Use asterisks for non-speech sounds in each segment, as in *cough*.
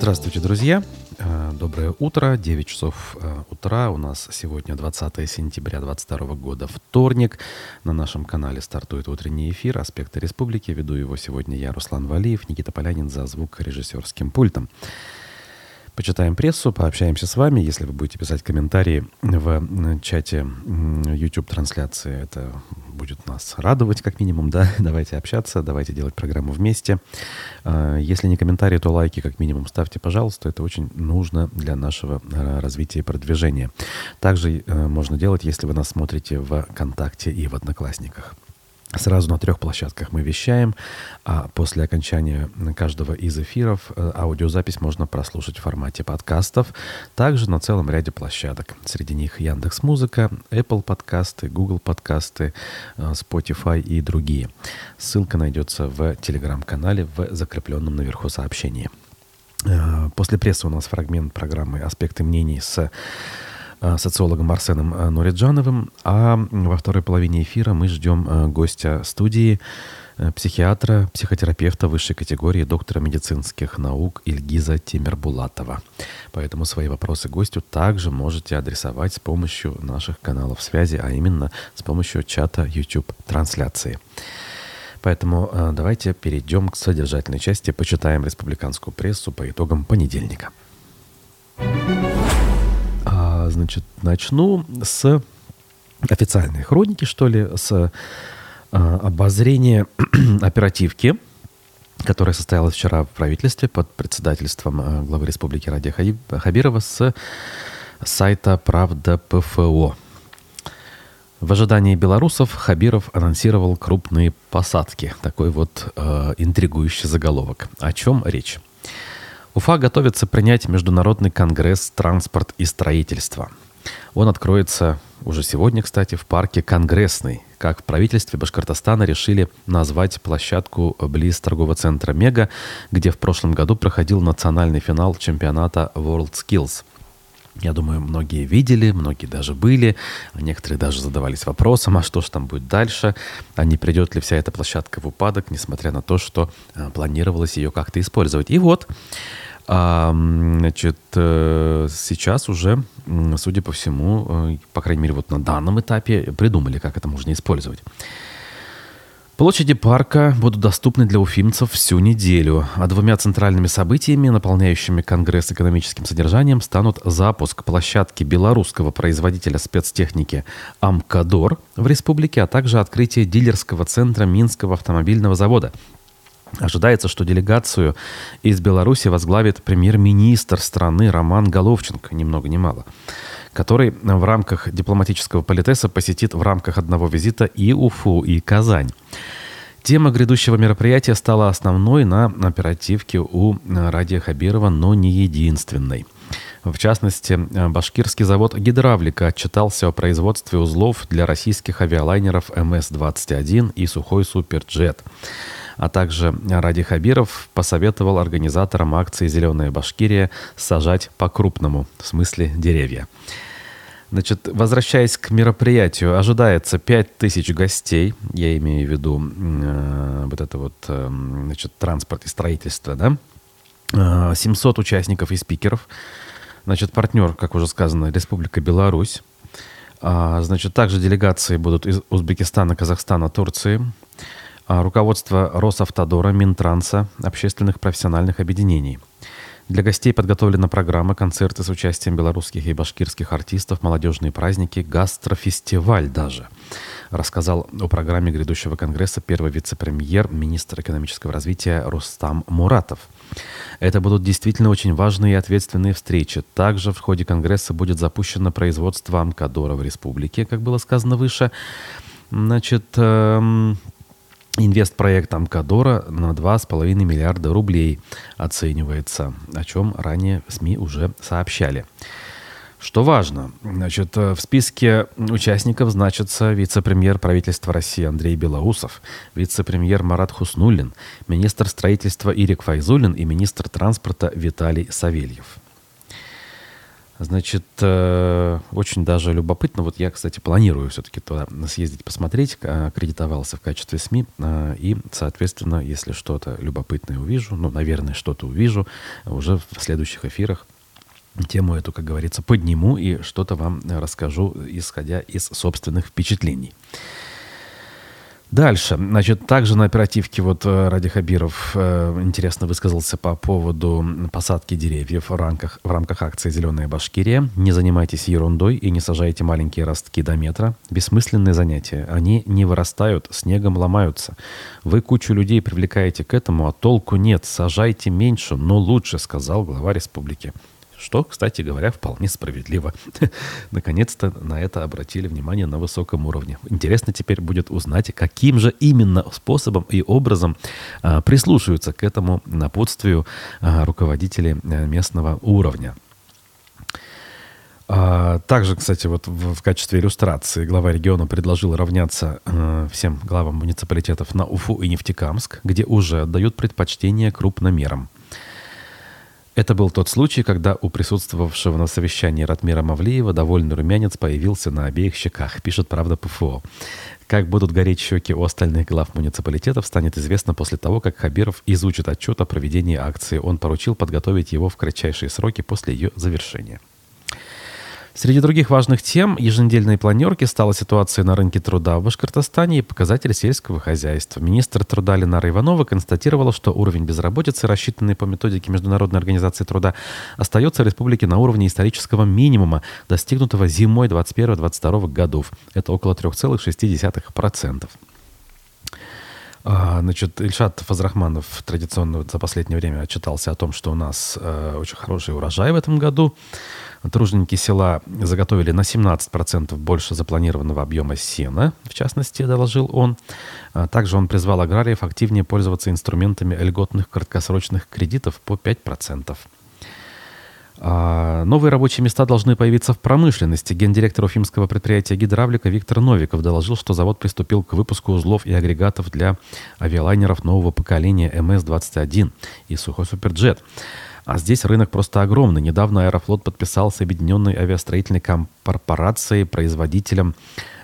Здравствуйте, друзья! Э, доброе утро, 9 часов э, утра. У нас сегодня 20 сентября 2022 года, вторник. На нашем канале стартует утренний эфир «Аспекты республики». Веду его сегодня я, Руслан Валиев, Никита Полянин за звукорежиссерским пультом. Почитаем прессу, пообщаемся с вами. Если вы будете писать комментарии в чате YouTube-трансляции, это будет нас радовать, как минимум, да. *laughs* Давайте общаться, давайте делать программу вместе. А, если не комментарии, то лайки, как минимум, ставьте, пожалуйста. Это очень нужно для нашего а, развития и продвижения. Также э, можно делать, если вы нас смотрите в ВКонтакте и в Одноклассниках. Сразу на трех площадках мы вещаем, а после окончания каждого из эфиров э, аудиозапись можно прослушать в формате подкастов, также на целом ряде площадок. Среди них Яндекс Музыка, Apple подкасты, Google подкасты, э, Spotify и другие. Ссылка найдется в телеграм-канале в закрепленном наверху сообщении. Э, после прессы у нас фрагмент программы «Аспекты мнений» с социологом Арсеном э, Нуриджановым. А во второй половине эфира мы ждем э, гостя студии, психиатра, психотерапевта высшей категории, доктора медицинских наук Ильгиза Тимирбулатова. Поэтому свои вопросы гостю также можете адресовать с помощью наших каналов связи, а именно с помощью чата YouTube-трансляции. Поэтому э, давайте перейдем к содержательной части, почитаем республиканскую прессу по итогам понедельника. Значит, начну с официальной хроники, что ли, с э, обозрения *clears throat* оперативки, которая состоялась вчера в правительстве под председательством э, главы республики Радия Хабирова с сайта «Правда ПФО». В ожидании белорусов Хабиров анонсировал крупные посадки. Такой вот э, интригующий заголовок. О чем речь? Уфа готовится принять Международный конгресс «Транспорт и строительство». Он откроется уже сегодня, кстати, в парке Конгрессный. Как в правительстве Башкортостана решили назвать площадку близ торгового центра «Мега», где в прошлом году проходил национальный финал чемпионата World Skills. Я думаю, многие видели, многие даже были, а некоторые даже задавались вопросом, а что же там будет дальше, а не придет ли вся эта площадка в упадок, несмотря на то, что а, планировалось ее как-то использовать. И вот, а, значит, э, сейчас уже, судя по всему, э, по крайней мере, вот на данном этапе придумали, как это можно использовать. Площади парка будут доступны для уфимцев всю неделю, а двумя центральными событиями, наполняющими Конгресс экономическим содержанием, станут запуск площадки белорусского производителя спецтехники «Амкадор» в республике, а также открытие дилерского центра Минского автомобильного завода. Ожидается, что делегацию из Беларуси возглавит премьер-министр страны Роман Головченко, ни много ни мало который в рамках дипломатического политеса посетит в рамках одного визита и Уфу, и Казань. Тема грядущего мероприятия стала основной на оперативке у Радия Хабирова, но не единственной. В частности, башкирский завод «Гидравлика» отчитался о производстве узлов для российских авиалайнеров МС-21 и «Сухой Суперджет». А также Ради Хабиров посоветовал организаторам акции «Зеленая Башкирия» сажать по-крупному, в смысле деревья. Значит, возвращаясь к мероприятию, ожидается 5000 гостей, я имею в виду э, вот это вот, э, значит, транспорт и строительство, да, э, 700 участников и спикеров, значит, партнер, как уже сказано, Республика Беларусь, а, значит, также делегации будут из Узбекистана, Казахстана, Турции, руководство Росавтодора, Минтранса, общественных профессиональных объединений. Для гостей подготовлена программа, концерты с участием белорусских и башкирских артистов, молодежные праздники, гастрофестиваль даже. Рассказал о программе грядущего конгресса первый вице-премьер, министр экономического развития Рустам Муратов. Это будут действительно очень важные и ответственные встречи. Также в ходе конгресса будет запущено производство Амкадора в республике, как было сказано выше. Значит, Инвестпроект Амкадора на 2,5 миллиарда рублей оценивается, о чем ранее СМИ уже сообщали. Что важно, значит, в списке участников значится вице-премьер правительства России Андрей Белоусов, вице-премьер Марат Хуснуллин, министр строительства Ирик Файзулин и министр транспорта Виталий Савельев. Значит, э, очень даже любопытно. Вот я, кстати, планирую все-таки туда съездить посмотреть. Аккредитовался в качестве СМИ. Э, и, соответственно, если что-то любопытное увижу, ну, наверное, что-то увижу, уже в следующих эфирах тему эту, как говорится, подниму и что-то вам расскажу, исходя из собственных впечатлений. Дальше. Значит, также на оперативке вот э, Ради Хабиров э, интересно высказался по поводу посадки деревьев в рамках, в рамках акции «Зеленая Башкирия». Не занимайтесь ерундой и не сажайте маленькие ростки до метра. Бессмысленные занятия. Они не вырастают, снегом ломаются. Вы кучу людей привлекаете к этому, а толку нет. Сажайте меньше, но лучше, сказал глава республики. Что, кстати говоря, вполне справедливо. *laughs* Наконец-то на это обратили внимание на высоком уровне. Интересно теперь будет узнать, каким же именно способом и образом а, прислушиваются к этому напутствию а, руководители а, местного уровня. А, также, кстати, вот в, в качестве иллюстрации глава региона предложил равняться э, всем главам муниципалитетов на Уфу и Нефтекамск, где уже отдают предпочтение крупномерам. Это был тот случай, когда у присутствовавшего на совещании Ратмира Мавлиева довольный румянец появился на обеих щеках, пишет «Правда ПФО». Как будут гореть щеки у остальных глав муниципалитетов, станет известно после того, как Хабиров изучит отчет о проведении акции. Он поручил подготовить его в кратчайшие сроки после ее завершения. Среди других важных тем еженедельной планерки стала ситуация на рынке труда в Башкортостане и показатели сельского хозяйства. Министр труда Ленара Иванова констатировала, что уровень безработицы, рассчитанный по методике Международной организации труда, остается в республике на уровне исторического минимума, достигнутого зимой 2021-2022 годов. Это около 3,6%. А, значит, Ильшат Фазрахманов традиционно за последнее время отчитался о том, что у нас э, очень хороший урожай в этом году. Труженики села заготовили на 17% больше запланированного объема сена, в частности, доложил он. А также он призвал аграриев активнее пользоваться инструментами льготных краткосрочных кредитов по 5%. А новые рабочие места должны появиться в промышленности. Гендиректор уфимского предприятия «Гидравлика» Виктор Новиков доложил, что завод приступил к выпуску узлов и агрегатов для авиалайнеров нового поколения МС-21 и «Сухой Суперджет». А здесь рынок просто огромный. Недавно Аэрофлот подписал с Объединенной авиастроительной корпорацией, производителем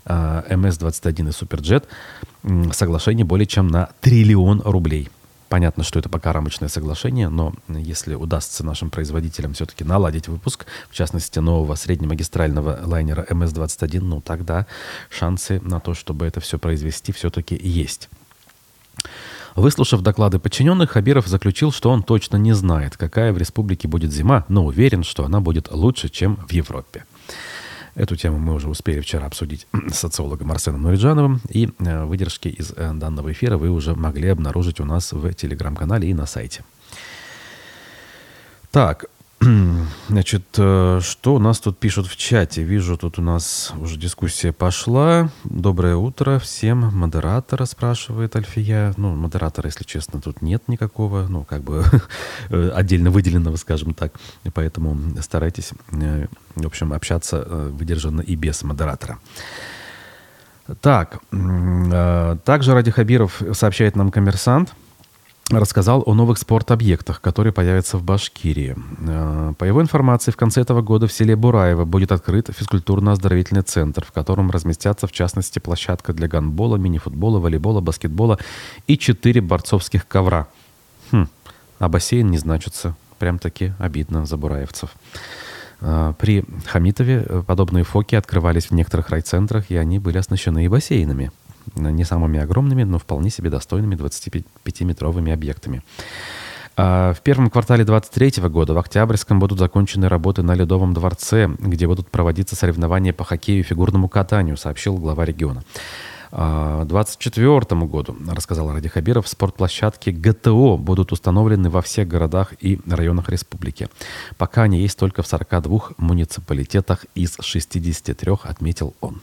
э, МС-21 и Суперджет, соглашение более чем на триллион рублей. Понятно, что это пока рамочное соглашение, но если удастся нашим производителям все-таки наладить выпуск, в частности, нового среднемагистрального лайнера МС-21, ну тогда шансы на то, чтобы это все произвести, все-таки есть. Выслушав доклады подчиненных, Хабиров заключил, что он точно не знает, какая в республике будет зима, но уверен, что она будет лучше, чем в Европе. Эту тему мы уже успели вчера обсудить *clears throat* с социологом Арсеном Нуриджановым, и э, выдержки из э, данного эфира вы уже могли обнаружить у нас в телеграм-канале и на сайте. Так, *clears throat* Значит, э, что у нас тут пишут в чате? Вижу, тут у нас уже дискуссия пошла. Доброе утро всем. Модератора спрашивает Альфия. Ну, модератора, если честно, тут нет никакого, ну, как бы *laughs* отдельно выделенного, скажем так. Поэтому старайтесь, э, в общем, общаться э, выдержанно и без модератора. Так, также Ради Хабиров сообщает нам коммерсант – рассказал о новых спорт-объектах, которые появятся в Башкирии. Э, по его информации, в конце этого года в селе Бураево будет открыт физкультурно-оздоровительный центр, в котором разместятся, в частности, площадка для гандбола, мини-футбола, волейбола, баскетбола и четыре борцовских ковра. Хм, а бассейн не значится. Прям-таки обидно за бураевцев. Э, при Хамитове подобные фоки открывались в некоторых райцентрах, и они были оснащены и бассейнами не самыми огромными, но вполне себе достойными 25-метровыми объектами. А в первом квартале 2023 года в Октябрьском будут закончены работы на Ледовом дворце, где будут проводиться соревнования по хоккею и фигурному катанию, сообщил глава региона. А, к 2024 году, рассказал Ради Хабиров, спортплощадки ГТО будут установлены во всех городах и районах республики. Пока они есть только в 42 муниципалитетах из 63, отметил он.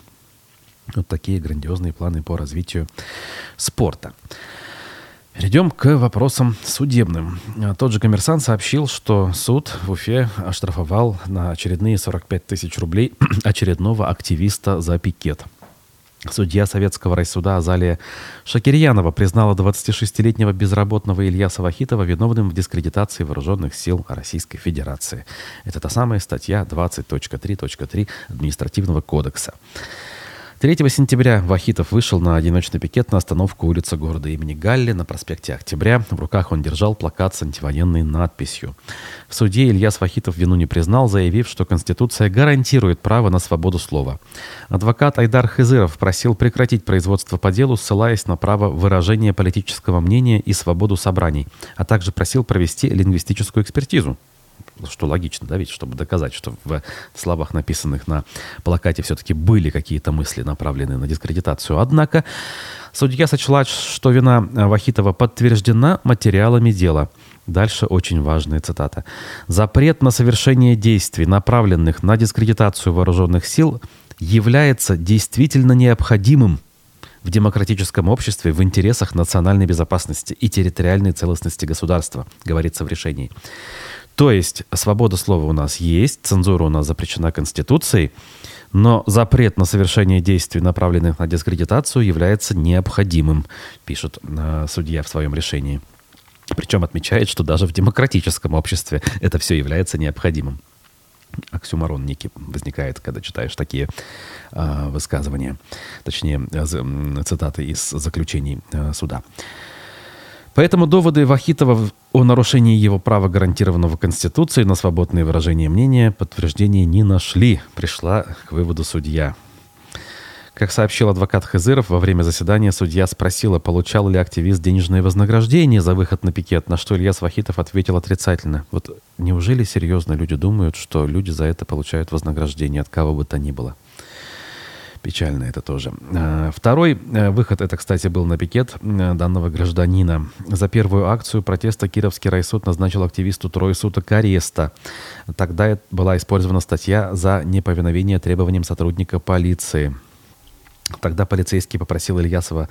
Вот такие грандиозные планы по развитию спорта. Перейдем к вопросам судебным. Тот же коммерсант сообщил, что суд в Уфе оштрафовал на очередные 45 тысяч рублей *clears throat* очередного активиста за пикет. Судья Советского райсуда Азалия Шакирьянова признала 26-летнего безработного Ильяса Вахитова виновным в дискредитации вооруженных сил Российской Федерации. Это та самая статья 20.3.3 Административного кодекса. 3 сентября Вахитов вышел на одиночный пикет на остановку улицы города имени Галли на проспекте Октября. В руках он держал плакат с антивоенной надписью. В суде Ильяс Вахитов вину не признал, заявив, что Конституция гарантирует право на свободу слова. Адвокат Айдар Хызыров просил прекратить производство по делу, ссылаясь на право выражения политического мнения и свободу собраний, а также просил провести лингвистическую экспертизу что логично, да, ведь, чтобы доказать, что в словах, написанных на плакате, все-таки были какие-то мысли, направленные на дискредитацию. Однако судья сочла, что вина Вахитова подтверждена материалами дела. Дальше очень важная цитата. «Запрет на совершение действий, направленных на дискредитацию вооруженных сил, является действительно необходимым в демократическом обществе в интересах национальной безопасности и территориальной целостности государства», говорится в решении. То есть свобода слова у нас есть, цензура у нас запрещена Конституцией, но запрет на совершение действий, направленных на дискредитацию, является необходимым, пишет э, судья в своем решении. Причем отмечает, что даже в демократическом обществе это все является необходимым. Оксюмарон некий возникает, когда читаешь такие э, высказывания, точнее, э, цитаты из заключений э, суда. Поэтому доводы Вахитова о нарушении его права, гарантированного Конституцией, на свободное выражение мнения подтверждения не нашли, пришла к выводу судья. Как сообщил адвокат Хызыров, во время заседания судья спросила, получал ли активист денежное вознаграждение за выход на пикет, на что Ильяс Вахитов ответил отрицательно. Вот неужели серьезно люди думают, что люди за это получают вознаграждение от кого бы то ни было? Печально это тоже. А, второй э, выход, это, кстати, был на пикет э, данного гражданина. За первую акцию протеста Кировский райсуд назначил активисту трое суток ареста. Тогда была использована статья за неповиновение требованиям сотрудника полиции. Тогда полицейский попросил Ильясова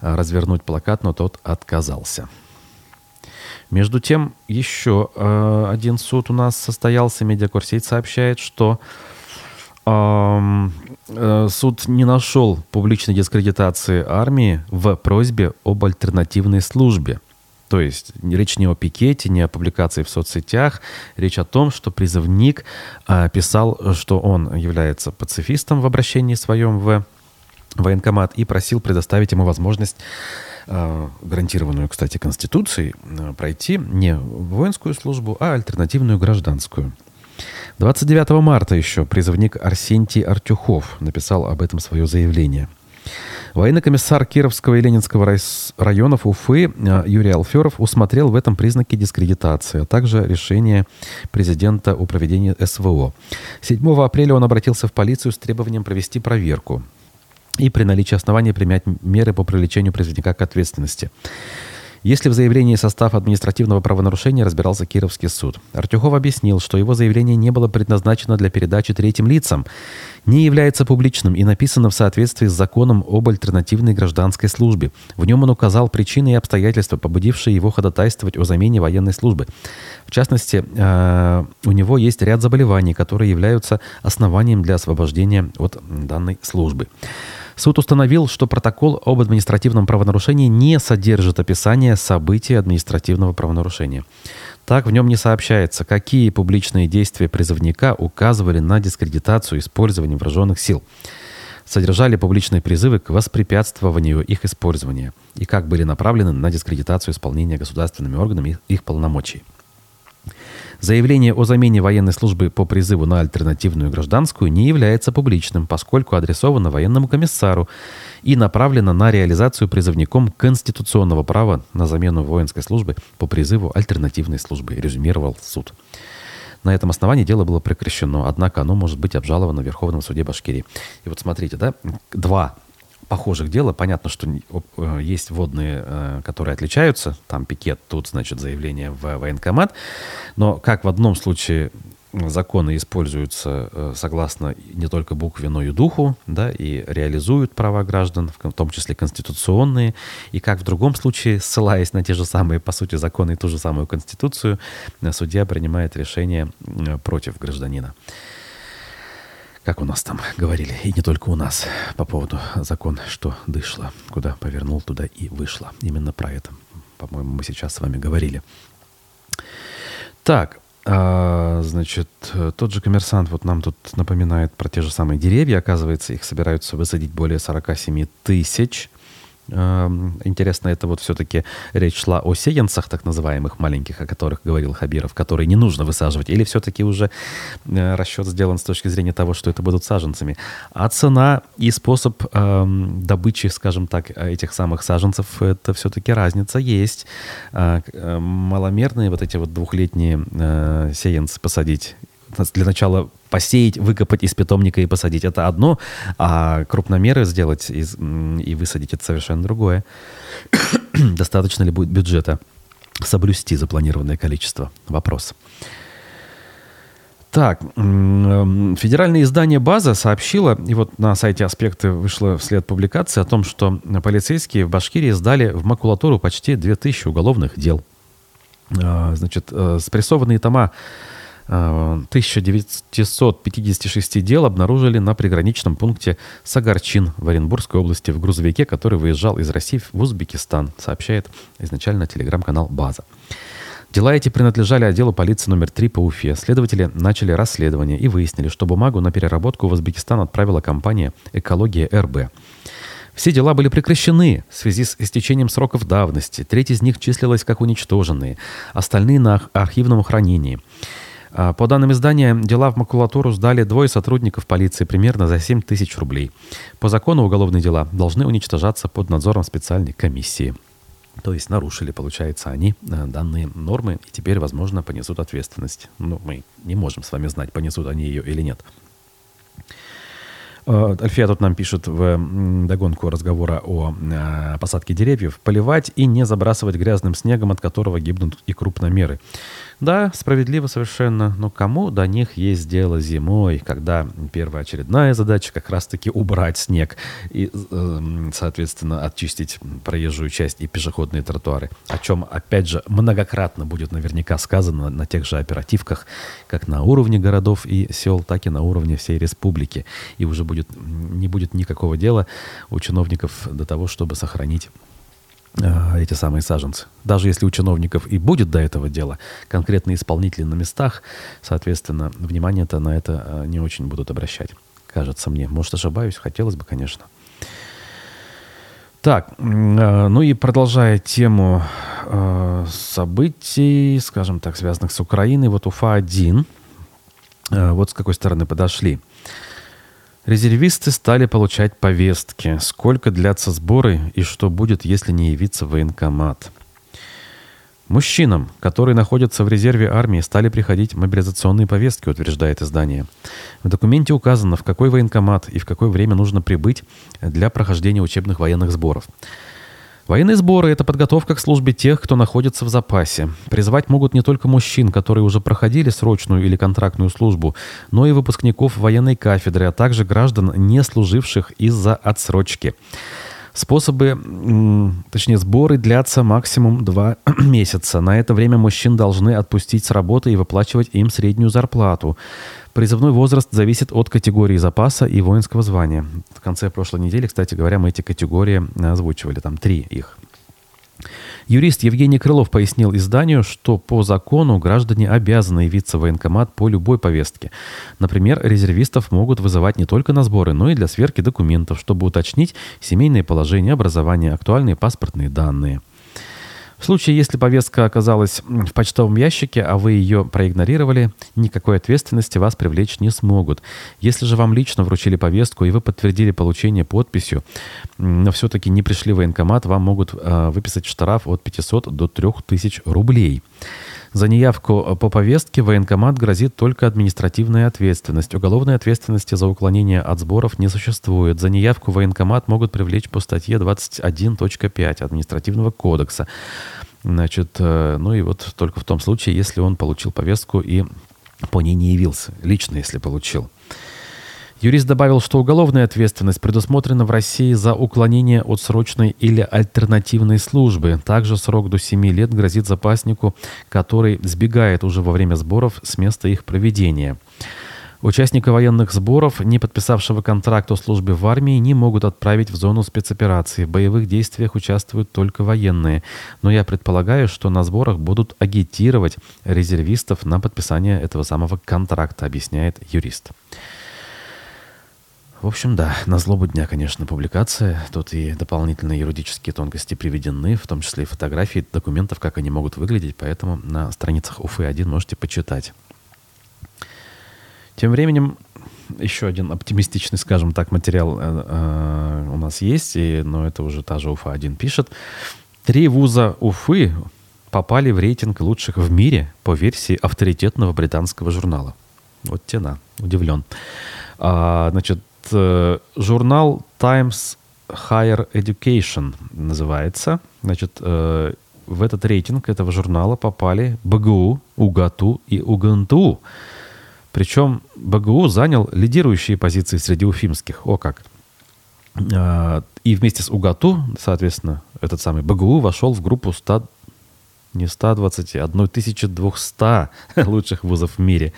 э, развернуть плакат, но тот отказался. Между тем, еще один суд у нас состоялся. Медиакурсейт сообщает, что Э, суд не нашел публичной дискредитации армии в просьбе об альтернативной службе. То есть речь не о пикете, не о публикации в соцсетях. Речь о том, что призывник а, писал, что он является пацифистом в обращении своем в военкомат и просил предоставить ему возможность а, гарантированную, кстати, Конституцией, пройти не воинскую службу, а альтернативную гражданскую. 29 марта еще призывник Арсентий Артюхов написал об этом свое заявление. Военный комиссар Кировского и Ленинского районов Уфы э, Юрий Алферов усмотрел в этом признаки дискредитации, а также решение президента о проведении СВО. 7 апреля он обратился в полицию с требованием провести проверку и при наличии оснований принять меры по привлечению призывника к ответственности. Если в заявлении состав административного правонарушения разбирался Кировский суд. Артюхов объяснил, что его заявление не было предназначено для передачи третьим лицам, не является публичным и написано в соответствии с законом об альтернативной гражданской службе. В нем он указал причины и обстоятельства, побудившие его ходатайствовать о замене военной службы. В частности, э, у него есть ряд заболеваний, которые являются основанием для освобождения от данной службы. Суд установил, что протокол об административном правонарушении не содержит описания событий административного правонарушения. Так, в нем не сообщается, какие публичные действия призывника указывали на дискредитацию использования вооруженных сил, содержали публичные призывы к воспрепятствованию их использования и как были направлены на дискредитацию исполнения государственными органами их полномочий. Заявление о замене военной службы по призыву на альтернативную гражданскую не является публичным, поскольку адресовано военному комиссару и направлено на реализацию призывником конституционного права на замену воинской службы по призыву альтернативной службы, резюмировал суд. На этом основании дело было прекращено, однако оно может быть обжаловано в Верховном суде Башкирии. И вот смотрите, да, два похожих дела. Понятно, что э, есть водные, э, которые отличаются. Там пикет, тут, значит, заявление в военкомат. Но как в одном случае законы используются э, согласно не только букве, но и духу, да, и реализуют права граждан, в том числе конституционные, и как в другом случае, ссылаясь на те же самые, по сути, законы и ту же самую конституцию, судья принимает решение против гражданина. Как у нас там говорили, и не только у нас, по поводу закон, что дышло, куда повернул, туда и вышло. Именно про это, по-моему, мы сейчас с вами говорили. Так, а, значит, тот же коммерсант вот нам тут напоминает про те же самые деревья. Оказывается, их собираются высадить более 47 тысяч. Эм, интересно, это вот все-таки речь шла о сеянцах, так называемых маленьких, о которых говорил Хабиров, которые не нужно высаживать, или все-таки уже э, расчет сделан с точки зрения того, что это будут саженцами. А цена и способ э, добычи, скажем так, этих самых саженцев, это все-таки разница есть. Э, э, маломерные вот эти вот двухлетние э, сеянцы посадить для начала посеять, выкопать из питомника и посадить. Это одно, а крупномеры сделать из, и высадить это совершенно другое. *coughs* Достаточно ли будет бюджета соблюсти запланированное количество? Вопрос. Так, федеральное издание «База» сообщило, и вот на сайте «Аспекты» вышла вслед публикации о том, что полицейские в Башкирии сдали в макулатуру почти 2000 уголовных дел. А, значит, э, спрессованные тома 1956 дел обнаружили на приграничном пункте Сагарчин в Оренбургской области в грузовике, который выезжал из России в Узбекистан, сообщает изначально телеграм-канал «База». Дела эти принадлежали отделу полиции номер 3 по Уфе. Следователи начали расследование и выяснили, что бумагу на переработку в Узбекистан отправила компания «Экология РБ». Все дела были прекращены в связи с истечением сроков давности. Треть из них числилась как уничтоженные, остальные на архивном хранении. А, по данным издания, дела в макулатуру сдали двое сотрудников полиции примерно за 7 тысяч рублей. По закону уголовные дела должны уничтожаться под надзором специальной комиссии. То есть нарушили, получается, они э, данные нормы и теперь, возможно, понесут ответственность. Ну, мы не можем с вами знать, понесут они ее или нет. Э, Альфия тут нам пишет в догонку разговора о э, посадке деревьев. Поливать и не забрасывать грязным снегом, от которого гибнут и крупномеры. Да, справедливо совершенно, но кому до них есть дело зимой, когда первая очередная задача как раз-таки убрать снег и, э, соответственно, очистить проезжую часть и пешеходные тротуары, о чем, опять же, многократно будет наверняка сказано на тех же оперативках, как на уровне городов и сел, так и на уровне всей республики. И уже будет, не будет никакого дела у чиновников до того, чтобы сохранить Э, эти самые саженцы. Даже если у чиновников и будет до этого дела, конкретные исполнители на местах, соответственно, внимание-то на это э, не очень будут обращать. Кажется мне. Может, ошибаюсь, хотелось бы, конечно. Так, э, ну и продолжая тему событий, скажем так, связанных с Украиной, вот Уфа-1, вот с какой стороны подошли. Резервисты стали получать повестки, сколько длятся сборы и что будет, если не явиться в военкомат. Мужчинам, которые находятся в резерве армии, стали приходить мобилизационные повестки, утверждает издание. В документе указано, в какой военкомат и в какое время нужно прибыть для прохождения учебных военных сборов. Военные сборы – это подготовка к службе тех, кто находится в запасе. Призвать могут не только мужчин, которые уже проходили срочную или контрактную службу, но и выпускников военной кафедры, а также граждан, не служивших из-за отсрочки. Способы, точнее, сборы длятся максимум два *clears throat* месяца. На это время мужчин должны отпустить с работы и выплачивать им среднюю зарплату. Призывной возраст зависит от категории запаса и воинского звания. В конце прошлой недели, кстати говоря, мы эти категории озвучивали, там три их. Юрист Евгений Крылов пояснил изданию, что по закону граждане обязаны явиться в военкомат по любой повестке. Например, резервистов могут вызывать не только на сборы, но и для сверки документов, чтобы уточнить семейное положение, образование, актуальные паспортные данные – в случае, если повестка оказалась в почтовом ящике, а вы ее проигнорировали, никакой ответственности вас привлечь не смогут. Если же вам лично вручили повестку и вы подтвердили получение подписью, но все-таки не пришли в военкомат, вам могут э, выписать штраф от 500 до 3000 рублей. За неявку э, по повестке военкомат грозит только административная ответственность. Уголовной ответственности за уклонение от сборов не существует. За неявку военкомат могут привлечь по статье 21.5 Административного кодекса. Значит, э, ну и вот только в том случае, если он получил повестку и по ней не явился. Лично, если получил. Юрист добавил, что уголовная ответственность предусмотрена в России за уклонение от срочной или альтернативной службы. Также срок до 7 лет грозит запаснику, который сбегает уже во время сборов с места их проведения. Участника военных сборов, не подписавшего контракт о службе в армии, не могут отправить в зону спецоперации. В боевых действиях участвуют только военные. Но я предполагаю, что на сборах будут агитировать резервистов на подписание этого самого контракта, объясняет юрист. В общем, да, на злобу дня, конечно, публикация. Тут и дополнительные юридические тонкости приведены, в том числе и фотографии документов, как они могут выглядеть, поэтому на страницах УФы-1 можете почитать. Тем временем еще один оптимистичный, скажем так, материал э, э, у нас есть, и, но это уже та же Уфа-1 пишет. Три вуза Уфы попали в рейтинг лучших в мире по версии авторитетного британского журнала. Вот тена, удивлен. А, значит, журнал Times Higher Education называется. Значит, э, в этот рейтинг этого журнала попали БГУ, УГАТУ и УГНТУ. Причем БГУ занял лидирующие позиции среди уфимских. О как! А, и вместе с УГАТУ, соответственно, этот самый БГУ вошел в группу 100, не 120, а 1200 *laughs* лучших вузов в мире.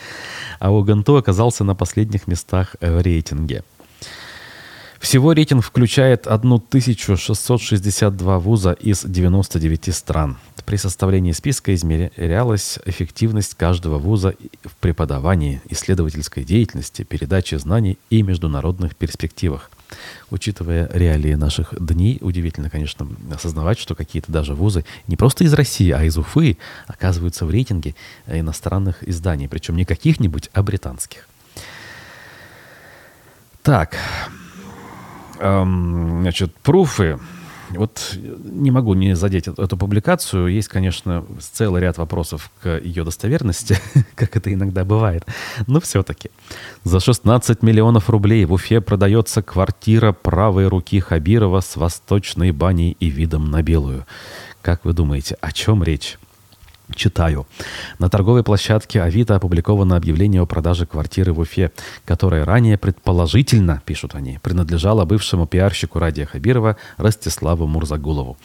А УГНТУ оказался на последних местах в рейтинге. Всего рейтинг включает 1662 вуза из 99 стран. При составлении списка измерялась эффективность каждого вуза в преподавании, исследовательской деятельности, передаче знаний и международных перспективах. Учитывая реалии наших дней, удивительно, конечно, осознавать, что какие-то даже вузы не просто из России, а из Уфы оказываются в рейтинге иностранных изданий, причем не каких-нибудь, а британских. Так, эм, значит, пруфы вот не могу не задеть эту, публикацию. Есть, конечно, целый ряд вопросов к ее достоверности, *laughs* как это иногда бывает. Но все-таки. За 16 миллионов рублей в Уфе продается квартира правой руки Хабирова с восточной баней и видом на белую. Как вы думаете, о чем речь? Читаю. На торговой площадке Авито опубликовано объявление о продаже квартиры в Уфе, которая ранее предположительно, пишут они, принадлежала бывшему пиарщику Радия Хабирова Ростиславу Мурзагулову.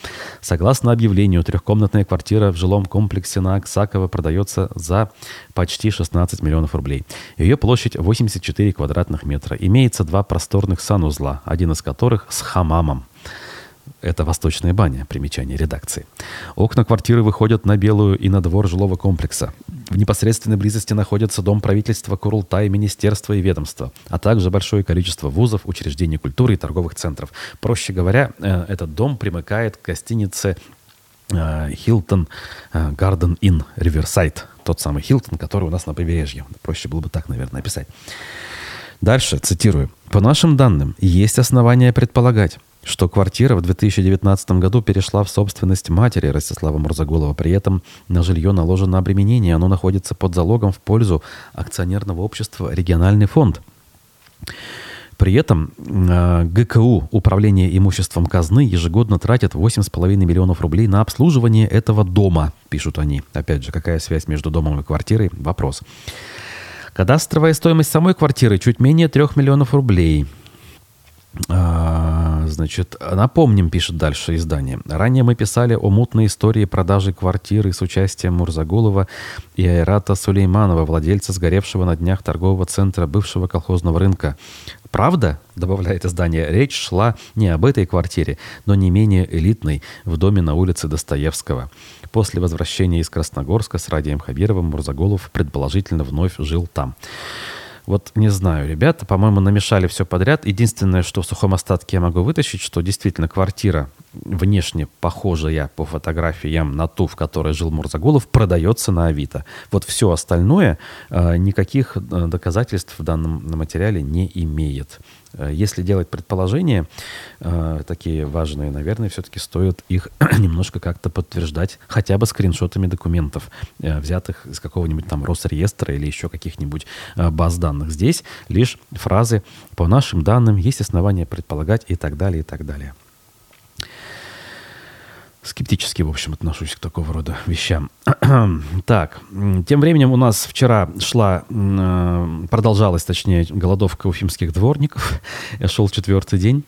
Согласно объявлению, трехкомнатная квартира в жилом комплексе на Аксаково продается за почти 16 миллионов рублей. Ее площадь 84 квадратных метра. Имеется два просторных санузла, один из которых с хамамом. Это восточная баня, примечание редакции. Окна квартиры выходят на Белую и на двор жилого комплекса. В непосредственной близости находится дом правительства Курултай, министерства и ведомства, а также большое количество вузов, учреждений культуры и торговых центров. Проще говоря, э, этот дом примыкает к гостинице Хилтон Гарден Inn Риверсайд. Тот самый Хилтон, который у нас на побережье. Проще было бы так, наверное, написать. Дальше, цитирую. «По нашим данным, есть основания предполагать, что квартира в 2019 году перешла в собственность матери Ростислава Мурзагулова. При этом на жилье наложено обременение. Оно находится под залогом в пользу акционерного общества «Региональный фонд». При этом э, ГКУ, Управление имуществом казны, ежегодно тратит 8,5 миллионов рублей на обслуживание этого дома, пишут они. Опять же, какая связь между домом и квартирой? Вопрос. Кадастровая стоимость самой квартиры чуть менее 3 миллионов рублей – а, значит, напомним, пишет дальше издание. Ранее мы писали о мутной истории продажи квартиры с участием Мурзагулова и Айрата Сулейманова, владельца сгоревшего на днях торгового центра бывшего колхозного рынка. Правда, добавляет издание, речь шла не об этой квартире, но не менее элитной, в доме на улице Достоевского. После возвращения из Красногорска с Радием Хабировым Мурзагулов предположительно вновь жил там. Вот не знаю, ребята, по-моему, намешали все подряд. Единственное, что в сухом остатке я могу вытащить, что действительно квартира внешне похожая по фотографиям на ту, в которой жил Мурзагулов, продается на Авито. Вот все остальное э, никаких э, доказательств в данном материале не имеет. Э, если делать предположения, э, такие важные, наверное, все-таки стоит их *clears throat* немножко как-то подтверждать хотя бы скриншотами документов, э, взятых из какого-нибудь там Росреестра или еще каких-нибудь баз данных. Здесь лишь фразы «по нашим данным есть основания предполагать» и так далее, и так далее скептически, в общем, отношусь к такого рода вещам. *clears throat* так, тем временем у нас вчера шла, э, продолжалась, точнее, голодовка уфимских дворников. Я *laughs* шел четвертый день.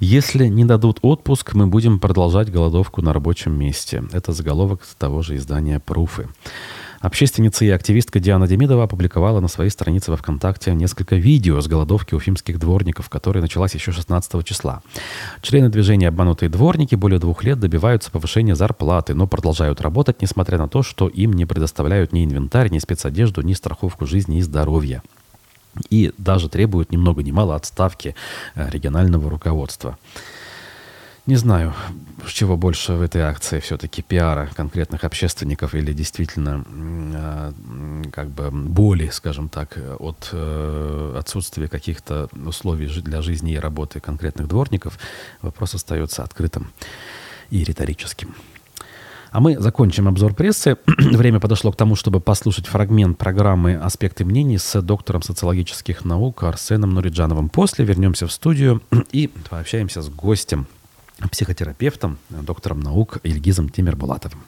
Если не дадут отпуск, мы будем продолжать голодовку на рабочем месте. Это заголовок того же издания «Пруфы». Общественница и активистка Диана Демидова опубликовала на своей странице во ВКонтакте несколько видео с голодовки уфимских дворников, которая началась еще 16 числа. Члены движения «Обманутые дворники» более двух лет добиваются повышения зарплаты, но продолжают работать, несмотря на то, что им не предоставляют ни инвентарь, ни спецодежду, ни страховку жизни и здоровья и даже требуют ни много ни мало отставки э, регионального руководства. Не знаю, чего больше в этой акции все-таки пиара конкретных общественников или действительно э, как бы боли, скажем так, от э, отсутствия каких-то условий для жизни и работы конкретных дворников. Вопрос остается открытым и риторическим. А мы закончим обзор прессы. *clears throat* Время подошло к тому, чтобы послушать фрагмент программы «Аспекты мнений» с доктором социологических наук Арсеном Нуриджановым. После вернемся в студию *clears throat* и пообщаемся с гостем психотерапевтом, доктором наук Ильгизом Тимирбулатовым.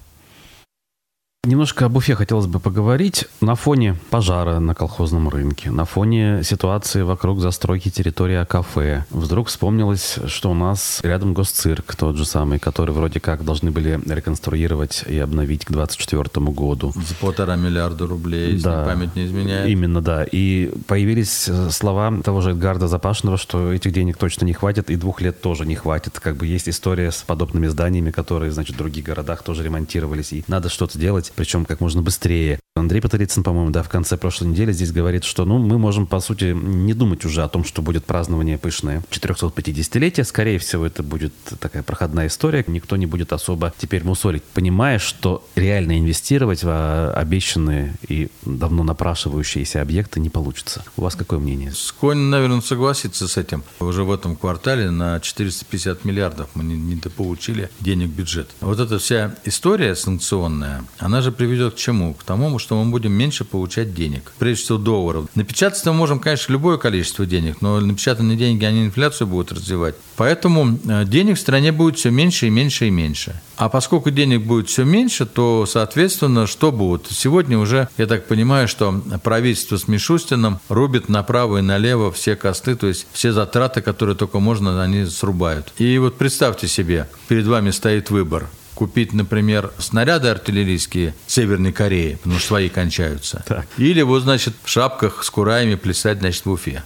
Немножко об Уфе хотелось бы поговорить. На фоне пожара на колхозном рынке, на фоне ситуации вокруг застройки территории кафе, вдруг вспомнилось, что у нас рядом госцирк, тот же самый, который вроде как должны были реконструировать и обновить к 2024 году. За полтора миллиарда рублей, да, если память не изменяет. Именно, да. И появились э, слова того же Эдгарда Запашного, что этих денег точно не хватит, и двух лет тоже не хватит. Как бы есть история с подобными зданиями, которые, значит, в других городах тоже ремонтировались, и надо что-то делать причем как можно быстрее. Андрей Паторицын, по-моему, да, в конце прошлой недели здесь говорит, что ну, мы можем, по сути, не думать уже о том, что будет празднование пышное 450-летия. Скорее всего, это будет такая проходная история. Никто не будет особо теперь мусорить, понимая, что реально инвестировать в а, обещанные и давно напрашивающиеся объекты не получится. У вас какое мнение? Склонен, наверное, согласиться с этим. Уже в этом квартале на 450 миллиардов мы недополучили денег бюджет. Вот эта вся история санкционная, она же приведет к чему? К тому, что мы будем меньше получать денег. Прежде всего долларов. Напечатать мы можем, конечно, любое количество денег, но напечатанные деньги, они инфляцию будут развивать. Поэтому э, денег в стране будет все меньше и меньше и меньше. А поскольку денег будет все меньше, то, соответственно, что будет? Сегодня уже, я так понимаю, что правительство с Мишустином рубит направо и налево все косты, то есть все затраты, которые только можно, они срубают. И вот представьте себе, перед вами стоит выбор купить, например, снаряды артиллерийские Северной Кореи, потому что свои кончаются. Так. Или вот, значит, в шапках с кураями плясать, значит, в Уфе.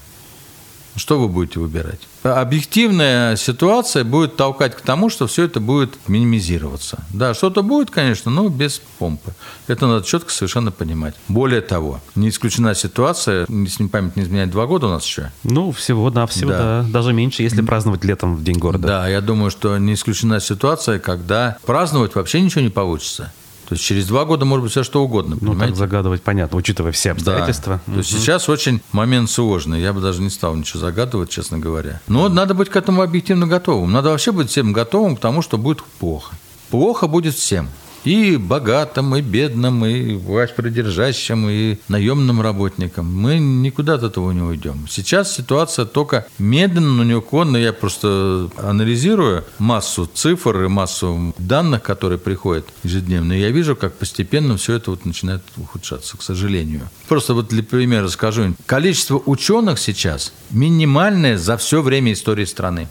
Что вы будете выбирать? Объективная ситуация будет толкать к тому, что все это будет минимизироваться. Да, что-то будет, конечно, но без помпы. Это надо четко совершенно понимать. Более того, не исключена ситуация, если память не изменяет, два года у нас еще. Ну, всего, да, всего, да. да. Даже меньше, если праздновать летом в День города. Да, я думаю, что не исключена ситуация, когда праздновать вообще ничего не получится. То есть через два года может быть все что угодно. Ну, так загадывать понятно, учитывая все обстоятельства. Да. То есть сейчас очень момент сложный. Я бы даже не стал ничего загадывать, честно говоря. Но надо быть к этому объективно готовым. Надо вообще быть всем готовым к тому, что будет плохо. Плохо будет всем. И богатым, и бедным, и власть придержащим, и наемным работникам. Мы никуда от этого не уйдем. Сейчас ситуация только медленно, но неуклонно. Я просто анализирую массу цифр и массу данных, которые приходят ежедневно. И я вижу, как постепенно все это вот начинает ухудшаться, к сожалению. Просто вот для примера скажу. Количество ученых сейчас минимальное за все время истории страны.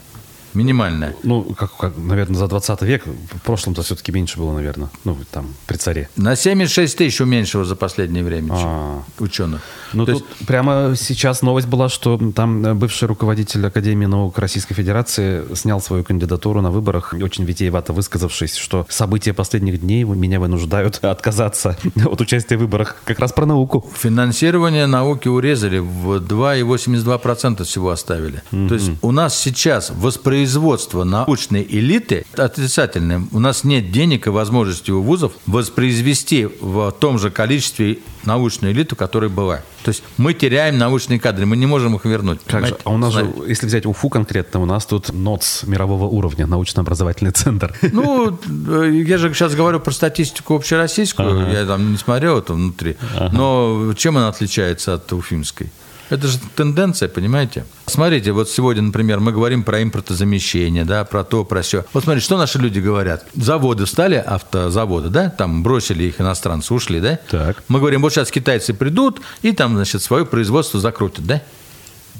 Минимальная. Ну, как, как, наверное, за 20 век. В прошлом-то все-таки меньше было, наверное. Ну, там, при царе. На 76 тысяч уменьшилось за последнее время а ученых. Ну, тут есть... прямо сейчас новость была, что там бывший руководитель Академии наук Российской Федерации снял свою кандидатуру на выборах, очень витиевато высказавшись, что события последних дней меня вынуждают *laughs* отказаться *laughs* от участия в выборах. Как раз про науку. Финансирование науки урезали, в 2,82% всего оставили. Mm-hmm. То есть у нас сейчас воспроизведение производство научной элиты отрицательное. У нас нет денег и возможности у вузов воспроизвести в том же количестве научную элиту, которая была. То есть мы теряем научные кадры, мы не можем их вернуть. Как же? А у нас же, если взять УФУ конкретно, у нас тут НОЦ мирового уровня, научно-образовательный центр. Ну, *laughs* я же сейчас говорю про статистику общероссийскую, ага. я там не смотрел это внутри. Ага. Но чем она отличается от уфимской? Это же тенденция, понимаете? Смотрите, вот сегодня, например, мы говорим про импортозамещение, да, про то, про все. Вот смотрите, что наши люди говорят. Заводы стали, автозаводы, да, там бросили их иностранцы, ушли, да? Так. Мы говорим, вот сейчас китайцы придут и там, значит, свое производство закрутят, да?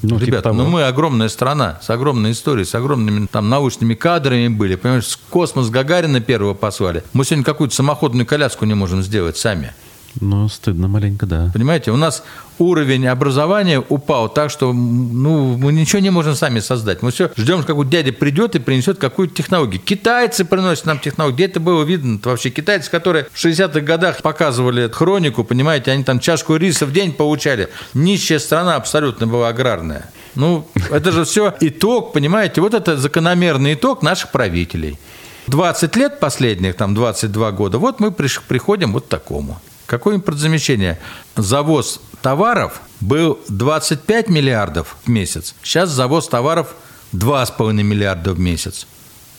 Ну, типа Ребята, типа ну мы огромная страна, с огромной историей, с огромными там научными кадрами были. Понимаешь, космос Гагарина первого послали. Мы сегодня какую-то самоходную коляску не можем сделать сами. Ну, стыдно маленько, да. Понимаете, у нас уровень образования упал так, что ну, мы ничего не можем сами создать. Мы все ждем, как у дядя придет и принесет какую-то технологию. Китайцы приносят нам технологию. Где это было видно -то вообще? Китайцы, которые в 60-х годах показывали хронику, понимаете, они там чашку риса в день получали. Нищая страна абсолютно была аграрная. Ну, *laughs* это же все итог, понимаете, вот это закономерный итог наших правителей. 20 лет последних, там 22 года, вот мы приходим вот к такому. Какое импортзамещение? Завоз товаров был 25 миллиардов в месяц. Сейчас завоз товаров 2,5 миллиарда в месяц.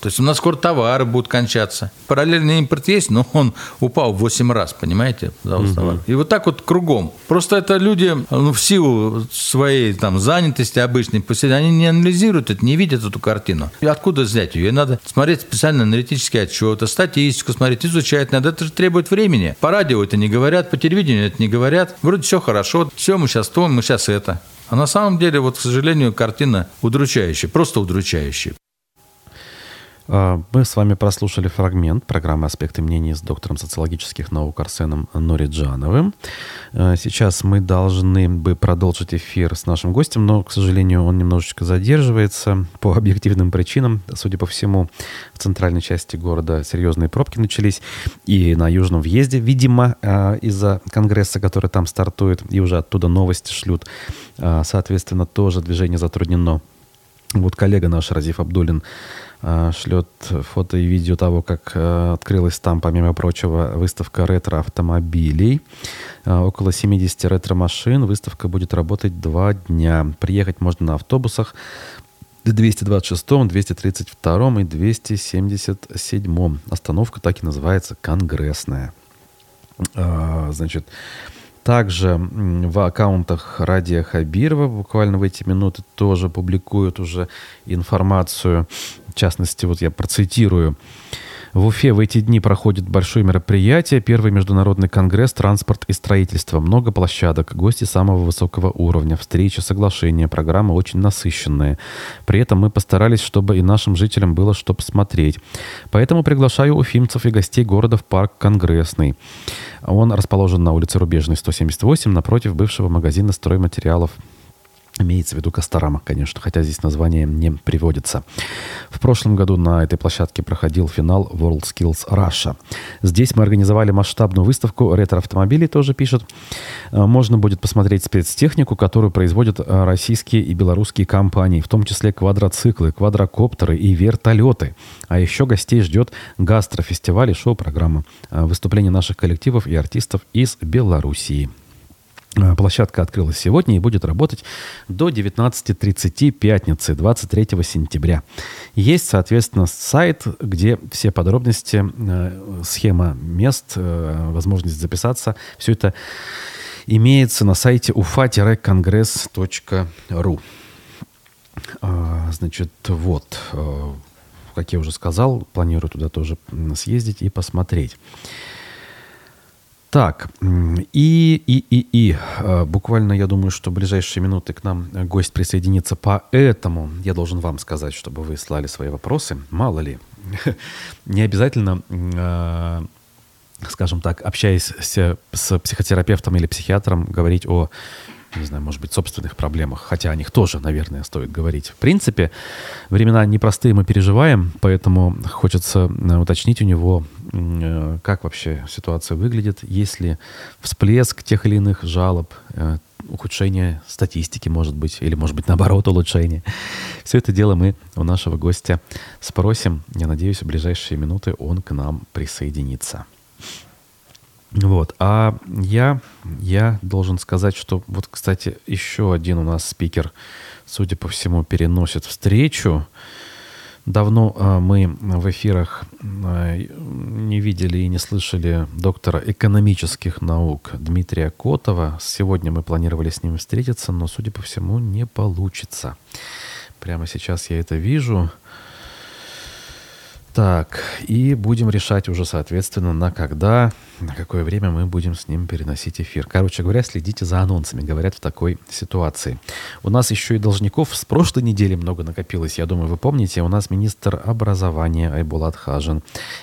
То есть у нас скоро товары будут кончаться. Параллельный импорт есть, но он упал в 8 раз, понимаете, завоз угу. И вот так вот кругом. Просто это люди ну, в силу своей там, занятости обычной, они не анализируют это, не видят эту картину. И откуда взять ее? надо смотреть специально аналитические отчеты, статистику смотреть, изучать надо. Это же требует времени. По радио это не говорят, по телевидению это не говорят. Вроде все хорошо, все, мы сейчас то, мы сейчас это. А на самом деле, вот, к сожалению, картина удручающая, просто удручающая. А, мы с вами прослушали фрагмент программы «Аспекты мнений» с доктором социологических наук Арсеном Нориджановым. А, сейчас мы должны бы продолжить эфир с нашим гостем, но, к сожалению, он немножечко задерживается по объективным причинам. Судя по всему, в центральной части города серьезные пробки начались. И на южном въезде, видимо, а, из-за конгресса, который там стартует, и уже оттуда новости шлют. Соответственно, тоже движение затруднено. Вот коллега наш, Разиф Абдулин, шлет фото и видео того, как э, открылась там, помимо прочего, выставка ретро-автомобилей. Э, около 70 ретро-машин. Выставка будет работать два дня. Приехать можно на автобусах 226, 232 и 277. Остановка так и называется «Конгрессная». Значит, также в аккаунтах Радия Хабирова буквально в эти минуты тоже публикуют уже информацию в частности, вот я процитирую. В Уфе в эти дни проходит большое мероприятие, первый международный конгресс «Транспорт и строительство». Много площадок, гости самого высокого уровня, встречи, соглашения, программа очень насыщенная. При этом мы постарались, чтобы и нашим жителям было что посмотреть. Поэтому приглашаю уфимцев и гостей города в парк Конгрессный. Он расположен на улице Рубежной, 178, напротив бывшего магазина стройматериалов Имеется в виду Касторама, конечно, хотя здесь название не приводится. В прошлом году на этой площадке проходил финал World Skills Russia. Здесь мы организовали масштабную выставку ретро-автомобилей, тоже пишет. Э, можно будет посмотреть спецтехнику, которую производят э, российские и белорусские компании, в том числе квадроциклы, квадрокоптеры и вертолеты. А еще гостей ждет гастрофестиваль и шоу-программа. Э, Выступления наших коллективов и артистов из Белоруссии. А, площадка открылась сегодня и будет работать до 19.30 пятницы, 23 сентября. Есть, соответственно, сайт, где все подробности, э, схема мест, э, возможность записаться. Все это имеется на сайте ufa-congress.ru. А, значит, вот, э, как я уже сказал, планирую туда тоже съездить и посмотреть. Так, и, и, и, и, а, буквально, я думаю, что в ближайшие минуты к нам гость присоединится, поэтому я должен вам сказать, чтобы вы слали свои вопросы. Мало ли, *laughs* не обязательно, а, скажем так, общаясь с психотерапевтом или психиатром, говорить о не знаю, может быть, собственных проблемах, хотя о них тоже, наверное, стоит говорить. В принципе, времена непростые мы переживаем, поэтому хочется э, уточнить у него, э, как вообще ситуация выглядит, есть ли всплеск тех или иных жалоб, э, ухудшение статистики, может быть, или, может быть, наоборот, улучшение. Все это дело мы у нашего гостя спросим. Я надеюсь, в ближайшие минуты он к нам присоединится. Вот. А я, я должен сказать, что вот, кстати, еще один у нас спикер, судя по всему, переносит встречу. Давно э, мы в эфирах э, не видели и не слышали доктора экономических наук Дмитрия Котова. Сегодня мы планировали с ним встретиться, но, судя по всему, не получится. Прямо сейчас я это вижу. Так, и будем решать уже, соответственно, на когда, на какое время мы будем с ним переносить эфир. Короче говоря, следите за анонсами, говорят в такой ситуации. У нас еще и должников с прошлой недели много накопилось. Я думаю, вы помните, у нас министр образования Айбулат Хажин,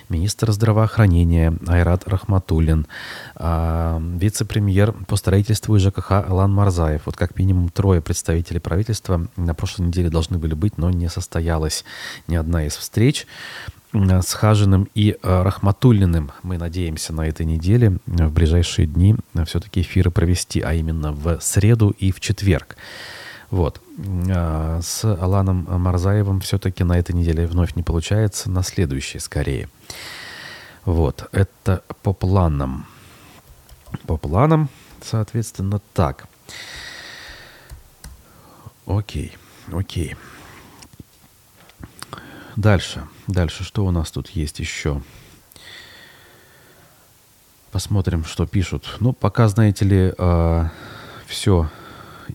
министр здравоохранения Айрат Рахматуллин, а, вице-премьер по строительству и ЖКХ Алан Марзаев. Вот как минимум трое представителей правительства на прошлой неделе должны были быть, но не состоялась ни одна из встреч. Э, с Хажиным и э, Рахматуллиным мы надеемся на этой неделе э, в ближайшие дни все-таки эфиры провести, а именно в среду и в четверг. Вот. С Аланом Марзаевым все-таки на этой неделе вновь не получается, на следующей скорее. Вот. Это по планам. По планам, соответственно, так. Окей, окей. Дальше. Дальше, что у нас тут есть еще? Посмотрим, что пишут. Ну, пока, знаете ли, э, а, все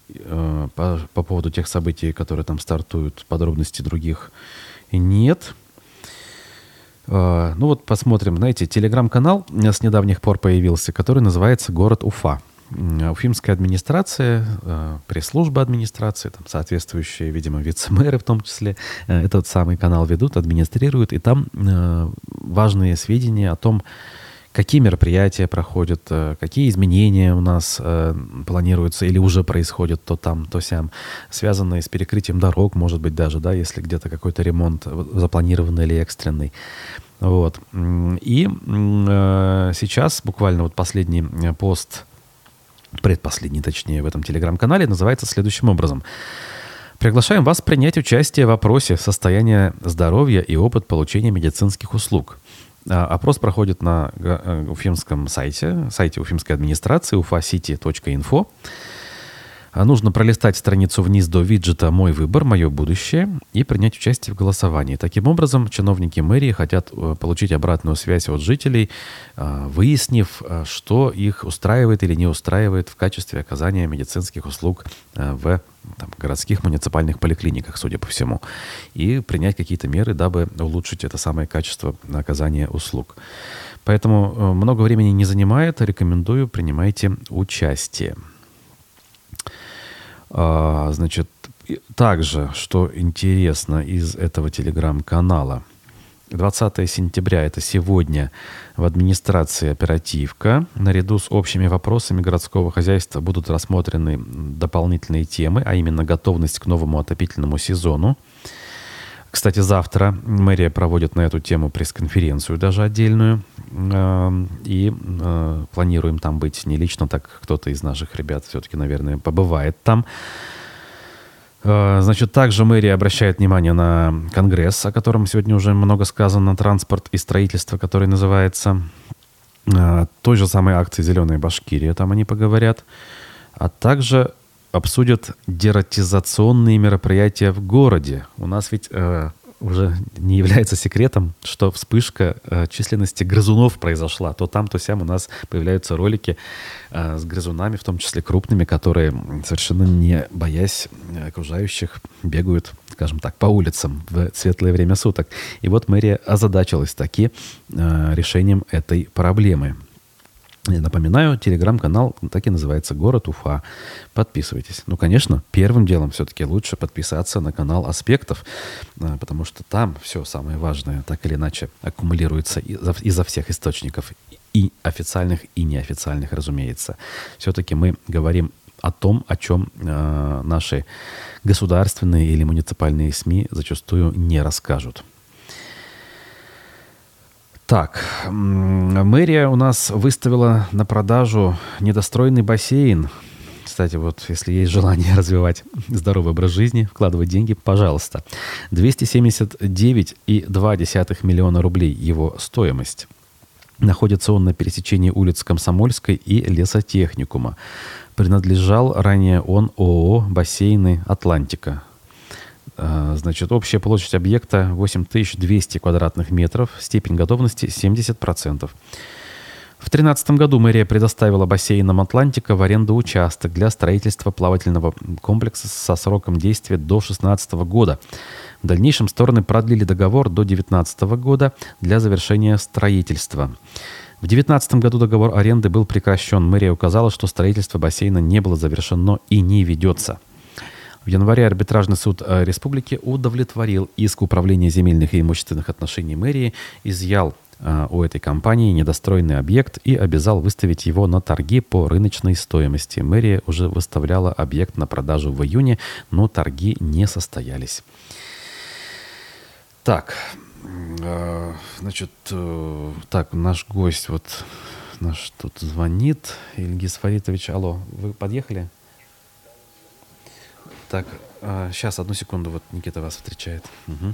э, а, по, по поводу тех событий, которые там стартуют, подробностей других нет. Э, ну вот посмотрим. Знаете, телеграм-канал с недавних пор появился, который называется «Город Уфа». Уфимская администрация, э, пресс-служба администрации, там соответствующие, видимо, вице-мэры в том числе, э, этот самый канал ведут, администрируют, и там э, важные сведения о том, какие мероприятия проходят, какие изменения у нас планируются или уже происходят то там, то сям, связанные с перекрытием дорог, может быть, даже, да, если где-то какой-то ремонт запланированный или экстренный. Вот. И сейчас буквально вот последний пост предпоследний, точнее, в этом телеграм-канале, называется следующим образом. Приглашаем вас принять участие в опросе состояния здоровья и опыт получения медицинских услуг. А, опрос проходит на э, уфимском сайте, сайте уфимской администрации ufacity.info. А нужно пролистать страницу вниз до виджета «Мой выбор. Мое будущее» и принять участие в голосовании. Таким образом, чиновники мэрии хотят э, получить обратную связь от жителей, э, выяснив, э, что их устраивает или не устраивает в качестве оказания медицинских услуг в там, городских муниципальных поликлиниках, судя по всему, и принять какие-то меры, дабы улучшить это самое качество оказания услуг. Поэтому много времени не занимает, рекомендую, принимайте участие. А, значит, также, что интересно из этого телеграм-канала, 20 сентября, это сегодня, в администрации оперативка. Наряду с общими вопросами городского хозяйства будут рассмотрены дополнительные темы, а именно готовность к новому отопительному сезону. Кстати, завтра мэрия проводит на эту тему пресс-конференцию даже отдельную. Эм, и э, планируем там быть не лично, так кто-то из наших ребят все-таки, наверное, побывает там. Э, значит, также мэрия обращает внимание на конгресс, о котором сегодня уже много сказано, транспорт и строительство, который называется. Э, той же самой акции «Зеленая Башкирия», там они поговорят. А также обсудят дератизационные мероприятия в городе. У нас ведь э, уже не является секретом, что вспышка э, численности грызунов произошла. То там, то сям у нас появляются ролики э, с грызунами, в том числе крупными, которые, совершенно не боясь окружающих, бегают, скажем так, по улицам в светлое время суток. И вот мэрия озадачилась таки э, решением этой проблемы. Напоминаю, телеграм-канал так и называется «Город Уфа». Подписывайтесь. Ну, конечно, первым делом все-таки лучше подписаться на канал «Аспектов», а, потому что там все самое важное так или иначе аккумулируется изо всех источников, и официальных, и неофициальных, разумеется. Все-таки мы говорим о том, о чем э, наши государственные или муниципальные СМИ зачастую не расскажут. Так, мэрия у нас выставила на продажу недостроенный бассейн. Кстати, вот если есть желание *laughs* развивать здоровый образ жизни, вкладывать деньги, пожалуйста. 279,2 миллиона рублей его стоимость. Находится он на пересечении улиц Комсомольской и Лесотехникума. Принадлежал ранее он ООО «Бассейны Атлантика». А, значит, общая площадь объекта 8200 квадратных метров, степень готовности 70%. В 2013 году мэрия предоставила бассейнам «Атлантика» в аренду участок для строительства плавательного комплекса со сроком действия до 2016 года. В дальнейшем стороны продлили договор до 2019 года для завершения строительства. В 2019 году договор аренды был прекращен. Мэрия указала, что строительство бассейна не было завершено и не ведется. В январе арбитражный суд э, республики удовлетворил иск Управления земельных и имущественных отношений мэрии, изъял э, у этой компании недостроенный объект и обязал выставить его на торги по рыночной стоимости. Мэрия уже выставляла объект на продажу в июне, но торги не состоялись. Так, э, значит, так, наш гость вот наш тут звонит. Ильгиз Фаритович, алло, вы подъехали? Так, а, сейчас, одну секунду, вот Никита вас встречает. Угу.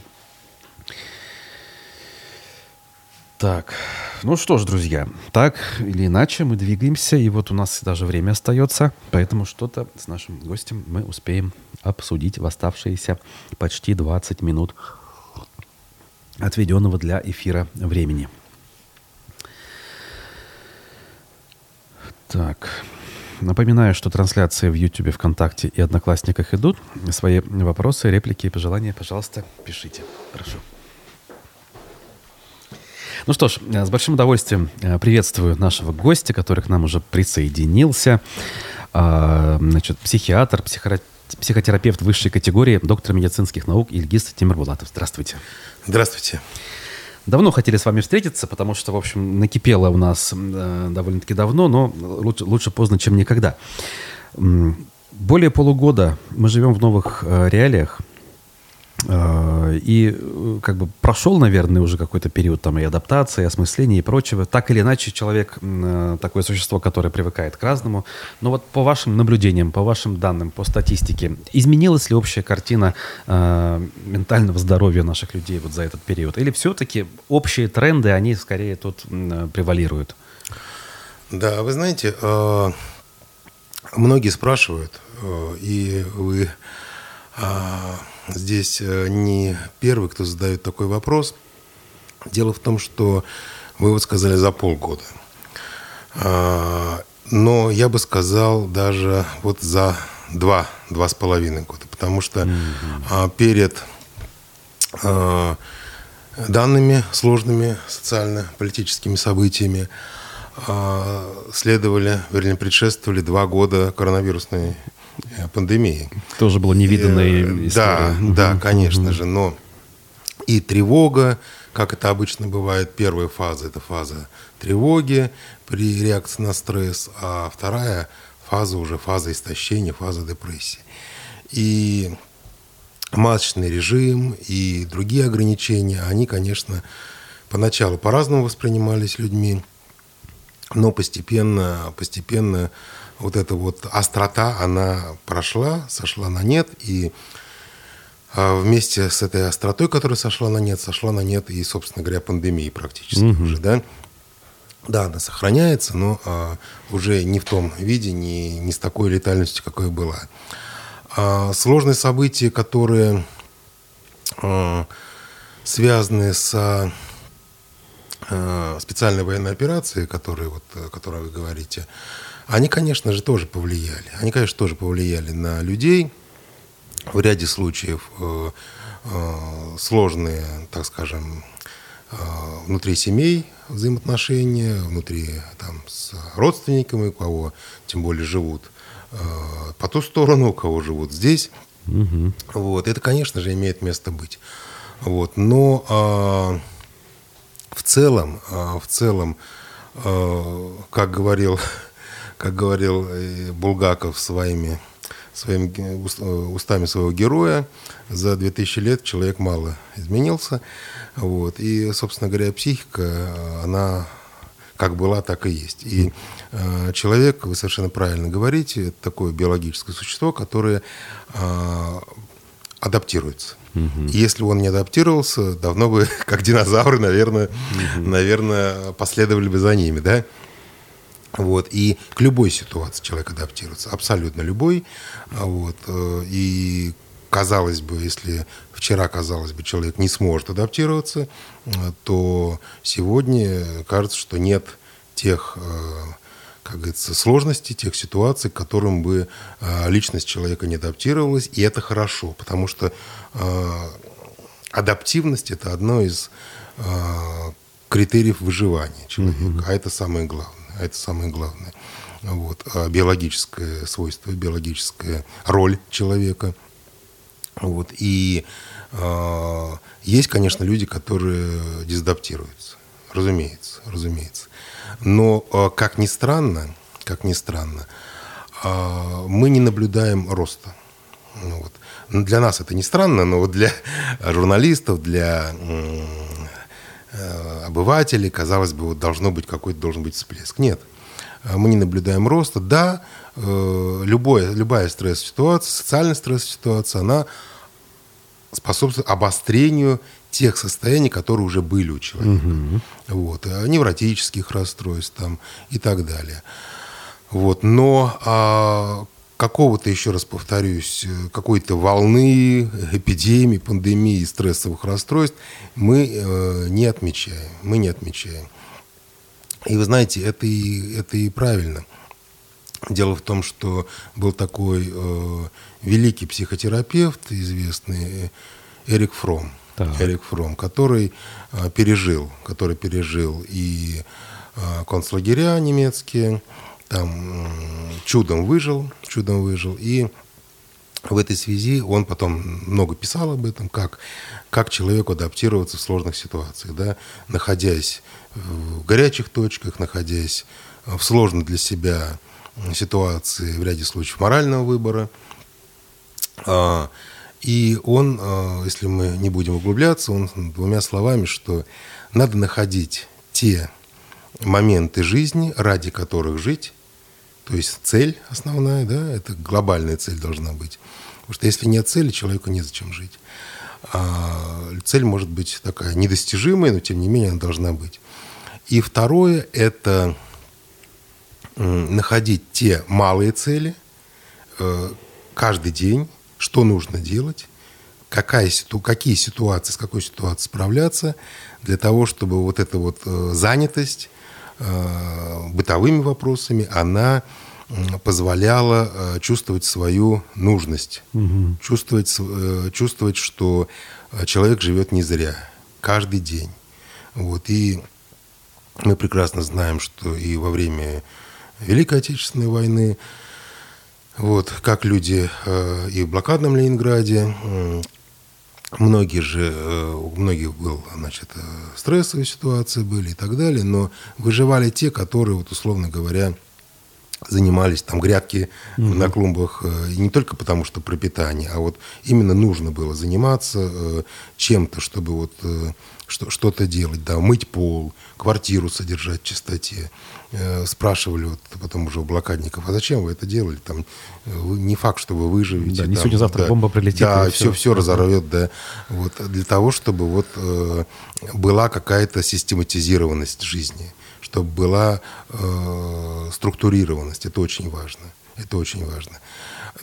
Так, ну что ж, друзья, так или иначе мы двигаемся, и вот у нас даже время остается, поэтому что-то с нашим гостем мы успеем обсудить в оставшиеся почти 20 минут отведенного для эфира времени. Так, Напоминаю, что трансляции в YouTube, ВКонтакте и Одноклассниках идут. Свои вопросы, реплики и пожелания, пожалуйста, пишите. Прошу. Ну что ж, с большим удовольствием э, приветствую нашего гостя, который к нам уже присоединился. А, значит, психиатр, психотерапевт высшей категории, доктор медицинских наук Ильгиз Тимирбулатов. Здравствуйте. Здравствуйте. Давно хотели с вами встретиться, потому что, в общем, накипело у нас э, довольно-таки давно, но лучше, лучше поздно, чем никогда. Более полугода мы живем в новых э, реалиях. А, и э, как бы прошел, наверное, уже какой-то период там и адаптации, и осмысления и прочего. Так или иначе, человек э, такое существо, которое привыкает к разному. Но вот по вашим наблюдениям, по вашим данным, по статистике, изменилась ли общая картина э, ментального здоровья наших людей вот за этот период? Или все-таки общие тренды, они скорее тут превалируют? Да, вы знаете, многие спрашивают, и вы здесь э, не первый, кто задает такой вопрос. Дело в том, что вы вот сказали за полгода. А, но я бы сказал даже вот за два, два с половиной года. Потому что mm-hmm. перед а, данными сложными социально-политическими событиями следовали, вернее, предшествовали два года коронавирусной пандемии. Тоже было невиданная э. Да, да, конечно же, но и тревога, как это обычно бывает, первая фаза – это фаза тревоги при реакции на стресс, а вторая фаза уже фаза истощения, фаза депрессии. И масочный режим и другие ограничения, они, конечно, поначалу по-разному воспринимались людьми, но постепенно, постепенно вот эта вот острота, она прошла, сошла на нет, и а, вместе с этой остротой, которая сошла на нет, сошла на нет и, собственно говоря, пандемии практически угу. уже, да. Да, она сохраняется, но а, уже не в том виде, не, не с такой летальностью, какой была. А, сложные события, которые а, связаны с а, специальной военной операцией, которые, вот, о которой вы говорите, они, конечно же, тоже повлияли. Они, конечно, тоже повлияли на людей. В ряде случаев э, э, сложные, так скажем, э, внутри семей взаимоотношения, внутри там, с родственниками, у кого тем более живут э, по ту сторону, у кого живут здесь. Угу. Вот. Это, конечно же, имеет место быть. Вот. Но э, в целом, э, в целом, э, как говорил как говорил э, Булгаков своими, своими устами своего героя, за 2000 лет человек мало изменился. Вот. И, собственно говоря, психика, она как была, так и есть. И э, человек, вы совершенно правильно говорите, это такое биологическое существо, которое э, адаптируется. Угу. Если он не адаптировался, давно бы, *laughs* как динозавры, наверное, угу. наверное, последовали бы за ними, да? Вот, и к любой ситуации человек адаптируется, абсолютно любой. А вот, э, и казалось бы, если вчера, казалось бы, человек не сможет адаптироваться, э, то сегодня кажется, что нет тех, как говорится, сложностей, тех ситуаций, к которым бы личность человека не адаптировалась. И это хорошо, потому что адаптивность – это одно из критериев выживания человека. Угу. А это самое главное. А это самое главное. Вот. А биологическое свойство, биологическая роль человека. Вот. И э, есть, конечно, люди, которые дезадаптируются. Разумеется, разумеется. Но, э, как ни странно, как ни странно, э, мы не наблюдаем роста. Ну, вот. Для нас это не странно, но вот для журналистов, для Э, обывателей, казалось бы, вот должно быть какой-то должен быть всплеск. Нет, э, мы не наблюдаем роста. Да, э, любое, любая стресс-ситуация, социальная стресс-ситуация, она способствует обострению тех состояний, которые уже были у человека. Угу. Вот, невротических расстройств там, и так далее. Вот, но а, какого-то, еще раз повторюсь, э, какой-то волны, эпидемии, пандемии, стрессовых расстройств мы э, не отмечаем. Мы не отмечаем. И вы знаете, это и, это и правильно. Дело в том, что был такой э, великий психотерапевт, известный Эрик Фром, так. Эрик Фром, который э, пережил, который пережил и э, концлагеря немецкие, там чудом выжил, чудом выжил. И в этой связи он потом много писал об этом, как, как человеку адаптироваться в сложных ситуациях, да, находясь в горячих точках, находясь в сложной для себя ситуации, в ряде случаев морального выбора. А, и он, а, если мы не будем углубляться, он двумя словами, что надо находить те моменты жизни, ради которых жить, то есть цель основная, да, это глобальная цель должна быть. Потому что если нет цели, человеку незачем жить. А цель может быть такая недостижимая, но тем не менее она должна быть. И второе – это находить те малые цели э, каждый день, что нужно делать, какая, какие ситуации, с какой ситуацией справляться, для того, чтобы вот эта вот э, занятость бытовыми вопросами, она позволяла э, чувствовать свою нужность, угу. чувствовать, э, чувствовать, что человек живет не зря, каждый день. Вот. И мы прекрасно знаем, что и во время Великой Отечественной войны, вот, как люди и в блокадном Ленинграде, Многие же, э, у многих был, значит, э, стрессовые ситуации были и так далее, но выживали те, которые, вот, условно говоря, занимались там грядки угу. на клумбах э, не только потому, что пропитание, а вот именно нужно было заниматься чем-то, чтобы вот что-то делать, да, мыть пол, квартиру содержать в чистоте. Э, спрашивали вот потом уже у блокадников, а зачем вы это делали? Там э, не факт, что вы выживете. Да, не там, сегодня-завтра да, бомба прилетит. Да, все, все разорвет, да. Вот, для того, чтобы вот э, была какая-то систематизированность жизни, чтобы была э, структурированность. Это очень важно. Это очень важно.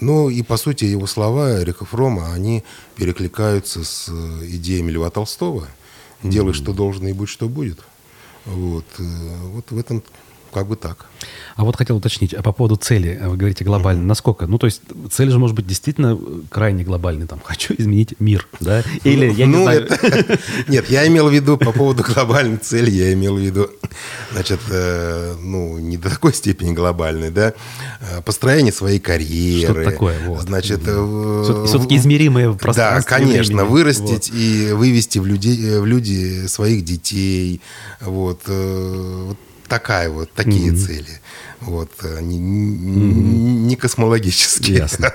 Ну и, по сути, его слова Эрика Фрома, они перекликаются с э, идеями Льва Толстого. «Делай, mm-hmm. что должно, и будь, что будет». Вот, вот в этом как бы так. А вот хотел уточнить, а по поводу цели, вы говорите глобально, mm-hmm. насколько? Ну, то есть цель же может быть действительно крайне глобальной, там, хочу изменить мир, да? Или, я ну, не знаю... Это... *laughs* Нет, я имел в виду по поводу глобальной цели, я имел в виду, значит, э, ну, не до такой степени глобальной, да, э, построение своей карьеры. Что такое, вот. Значит... Э, Все-таки измеримое пространство. Да, конечно, времени. вырастить вот. и вывести в люди, в люди своих детей, вот, э, вот такая вот, такие mm-hmm. цели. Вот, э, не, не космологические. Ясно.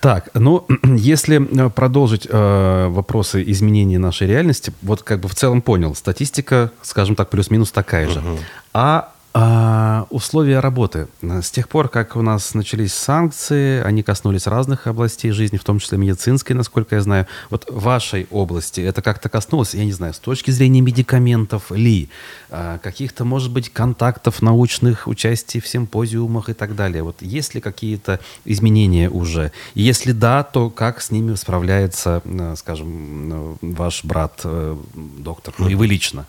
Так, ну, *clears throat* если э, продолжить э, вопросы изменения нашей реальности, вот как бы в целом понял, статистика, скажем так, плюс-минус такая же. Угу. А а, условия работы. С тех пор, как у нас начались санкции, они коснулись разных областей жизни, в том числе медицинской, насколько я знаю. Вот вашей области это как-то коснулось, я не знаю, с точки зрения медикаментов ли, а, каких-то, может быть, контактов научных, участий в симпозиумах и так далее. Вот есть ли какие-то изменения уже? Если да, то как с ними справляется, скажем, ваш брат, э, доктор, ну и вы лично?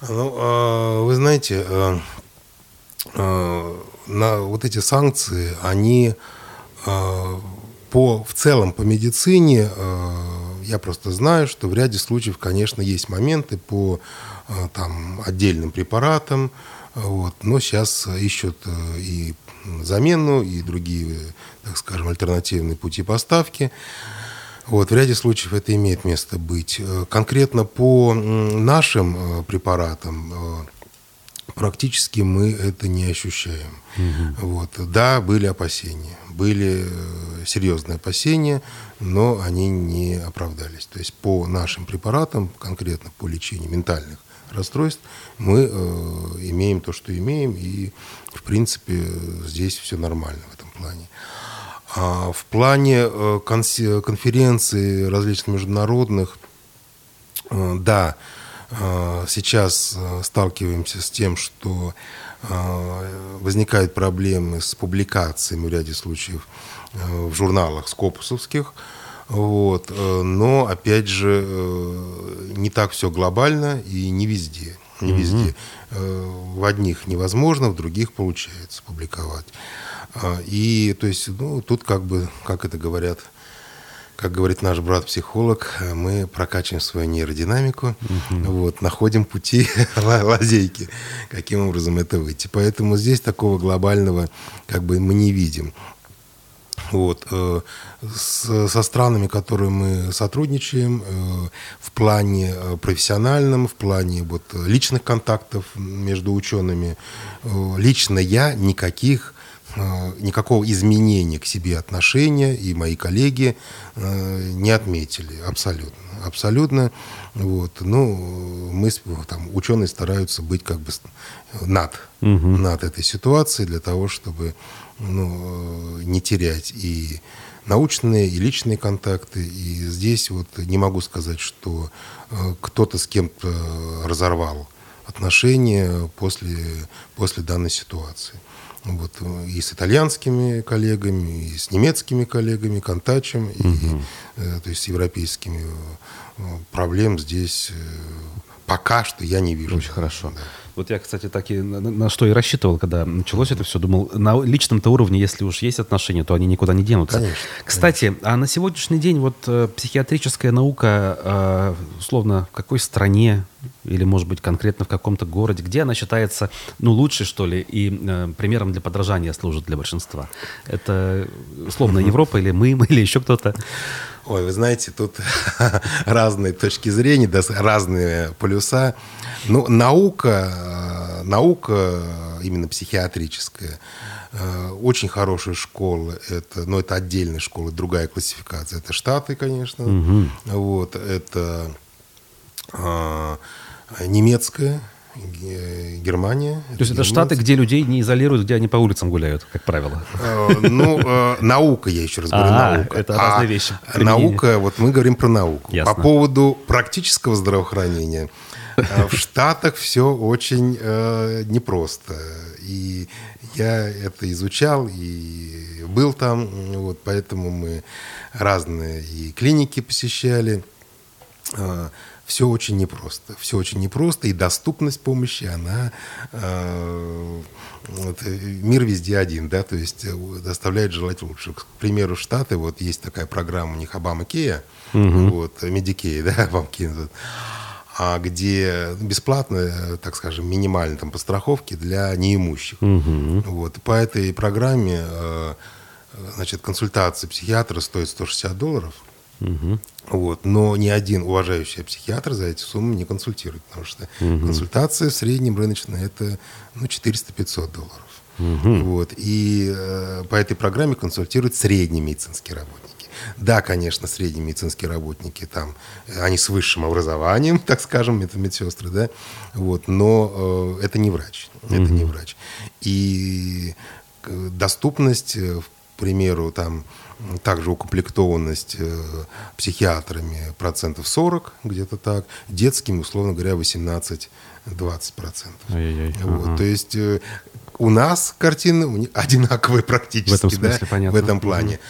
Ну, а, вы знаете, э, э, на вот эти санкции, они э, по, в целом по медицине, я просто знаю, что в ряде случаев, конечно, есть моменты по там, отдельным препаратам, вот, но сейчас ищут и замену, и другие, так скажем, альтернативные пути поставки. Вот, в ряде случаев это имеет место быть. Э, конкретно по нашим э, препаратам э, практически мы это не ощущаем. Угу. Вот. Да, были опасения, были серьезные опасения, но они не оправдались. То есть по нашим препаратам, конкретно по лечению ментальных расстройств, мы э, имеем то, что имеем, и в принципе здесь все нормально в этом плане. А в плане э, конференций различных международных, э, да, э, сейчас сталкиваемся с тем, что возникают проблемы с публикациями в ряде случаев в журналах скопусовских. Вот. Но, опять же, не так все глобально и не везде. Не везде. В одних невозможно, в других получается публиковать. А, и то есть, ну, тут как бы, как это говорят, как говорит наш брат-психолог, мы прокачиваем свою нейродинамику, угу. вот, находим пути *laughs* лазейки, каким образом это выйти. Поэтому здесь такого глобального как бы мы не видим. Вот. Э, с, со странами, которые мы сотрудничаем, э, в плане э, профессиональном, в плане вот, личных контактов между учеными, лично я никаких Э, никакого изменения к себе отношения, и мои коллеги э, не отметили абсолютно. Абсолютно. Вот. Ну, мы, там, ученые стараются быть как бы над, угу. над этой ситуацией для того, чтобы ну, не терять и научные, и личные контакты. И здесь вот не могу сказать, что э, кто-то с кем-то разорвал отношения после, после данной ситуации. Вот, э, и с итальянскими коллегами, и с немецкими коллегами, Контачем, угу. и, э, то есть с европейскими э, проблем здесь пока что я не вижу. Очень хорошо. Да. Вот я, кстати, так и на, на что и рассчитывал, когда началось это все. Думал, на личном-то уровне, если уж есть отношения, то они никуда не денутся. Конечно. Кстати, конечно. а на сегодняшний день вот э, психиатрическая наука, э, условно, в какой стране или, может быть, конкретно в каком-то городе, где она считается, ну, лучшей, что ли, и э, примером для подражания служит для большинства? Это, условно, Европа или мы, *laughs* или еще кто-то? Ой, вы знаете, тут *laughs* разные точки зрения, да, разные полюса. Ну, наука, э, наука именно психиатрическая, э, очень хорошая школа, это, но ну, это отдельная школа, другая классификация. Это Штаты, конечно, угу. вот, это немецкая, Германия. То есть это Штаты, где людей не изолируют, где они по улицам гуляют, как правило? Э, ну, э, наука, я еще раз говорю, а, наука. Это разные а вещи. Наука, вот мы говорим про науку. По поводу практического здравоохранения. Э, в Штатах все очень непросто. И я это изучал и был там, вот, поэтому мы разные и клиники посещали все очень непросто. Все очень непросто, и доступность помощи, она... Э, вот, мир везде один, да, то есть э, оставляет желать лучше. К примеру, Штаты, вот есть такая программа у них Obamacare, угу. вот, Medicare, *laughs* да, Obamacare, а где бесплатно, так скажем, минимально там по страховке для неимущих. Угу. Вот, по этой программе, э, значит, консультация психиатра стоит 160 долларов – Угу. Вот. Но ни один уважающий психиатр за эти суммы не консультирует, потому что угу. консультация в среднем рыночная это ну, 400-500 долларов. Угу. Вот. И э, по этой программе консультируют средние медицинские работники. Да, конечно, средние медицинские работники там, они с высшим образованием, *laughs* так скажем, это медсестры, да, вот, но э, это не врач, это mm не врач. И э, доступность, э, к примеру, там, также укомплектованность э, психиатрами процентов 40, где-то так, детскими, условно говоря, 18-20 процентов. Вот, ага. То есть э, у нас картины *laughs* одинаковые практически, в этом смысле, да, понятно. в этом плане.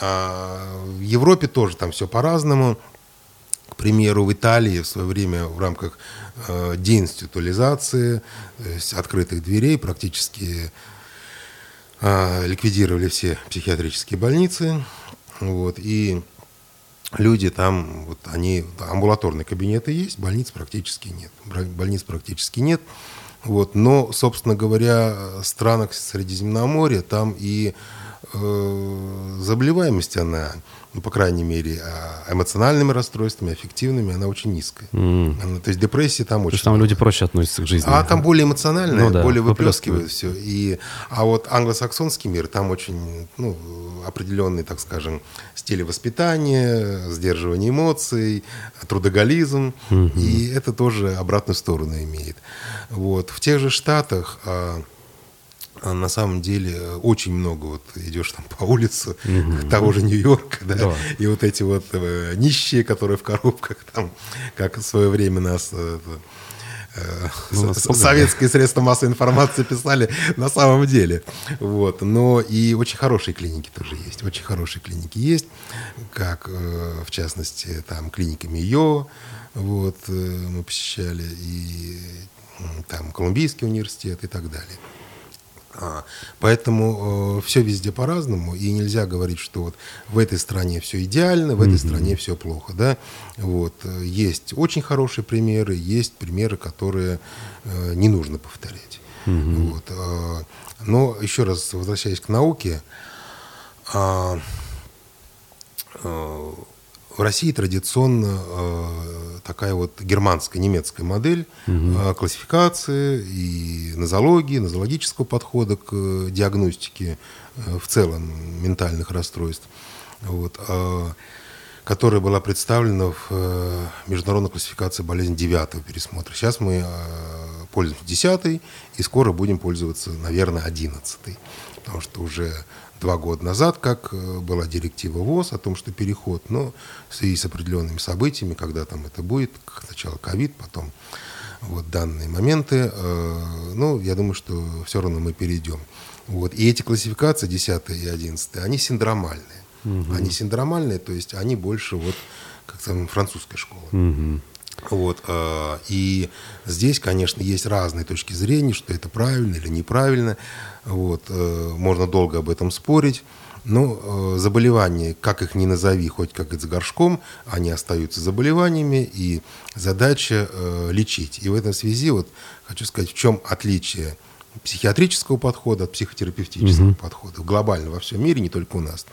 А в Европе тоже там все по-разному. К примеру, в Италии в свое время в рамках э, деинституализации, то есть открытых дверей, практически ликвидировали все психиатрические больницы. Вот, и люди там, вот они, амбулаторные кабинеты есть, больниц практически нет. Больниц практически нет. Вот, но, собственно говоря, странах Средиземноморья там и заболеваемость, она ну, по крайней мере, а эмоциональными расстройствами, аффективными, она очень низкая. Mm. То есть депрессии там очень... То есть там люди проще относятся к жизни. А там более эмоциональное, ну, да, более выплескивают все. И, а вот англосаксонский мир, там очень ну, определенный, так скажем, стиль воспитания, сдерживание эмоций, трудоголизм. Mm-hmm. И это тоже обратную сторону имеет. Вот. В тех же Штатах... А, на самом деле э, очень много вот идешь там по улице угу. того же Нью-Йорка, да, да, и вот эти вот э, нищие, которые в коробках там, как в свое время нас э, э, ну, советские средства массовой информации писали на самом деле. Вот. Но и очень хорошие клиники тоже есть. Очень хорошие клиники есть, как э, в частности там клиника МИО, вот, мы посещали, и там Колумбийский университет и так далее. А, поэтому э, все везде по-разному, и нельзя говорить, что вот в этой стране все идеально, в этой mm-hmm. стране все плохо. Да? Вот. Э, есть очень хорошие примеры, есть примеры, которые э, не нужно повторять. Mm-hmm. Вот. Э, но еще раз возвращаясь к науке, э, э, в России традиционно э, такая вот германская, немецкая модель угу. э, классификации и нозологии, нозологического подхода к э, диагностике э, в целом ментальных расстройств, вот, э, которая была представлена в э, международной классификации болезней девятого пересмотра. Сейчас мы э, пользуемся десятой и скоро будем пользоваться, наверное, одиннадцатой, потому что уже два года назад, как э, была директива ВОЗ о том, что переход, но в связи с определенными событиями, когда там это будет, сначала ковид, потом вот данные моменты, э, ну, я думаю, что все равно мы перейдем. Вот. И эти классификации, 10 и 11, они синдромальные. Угу. Они синдромальные, то есть они больше вот, как там, французская школа. Угу. Вот, э, и здесь, конечно, есть разные точки зрения, что это правильно или неправильно. Вот, э, можно долго об этом спорить. Но э, заболевания, как их ни назови, хоть как и с горшком, они остаются заболеваниями, и задача лечить. И в этом связи вот хочу сказать, в чем отличие психиатрического подхода от психотерапевтического угу. подхода. Глобально во всем мире, не только у нас.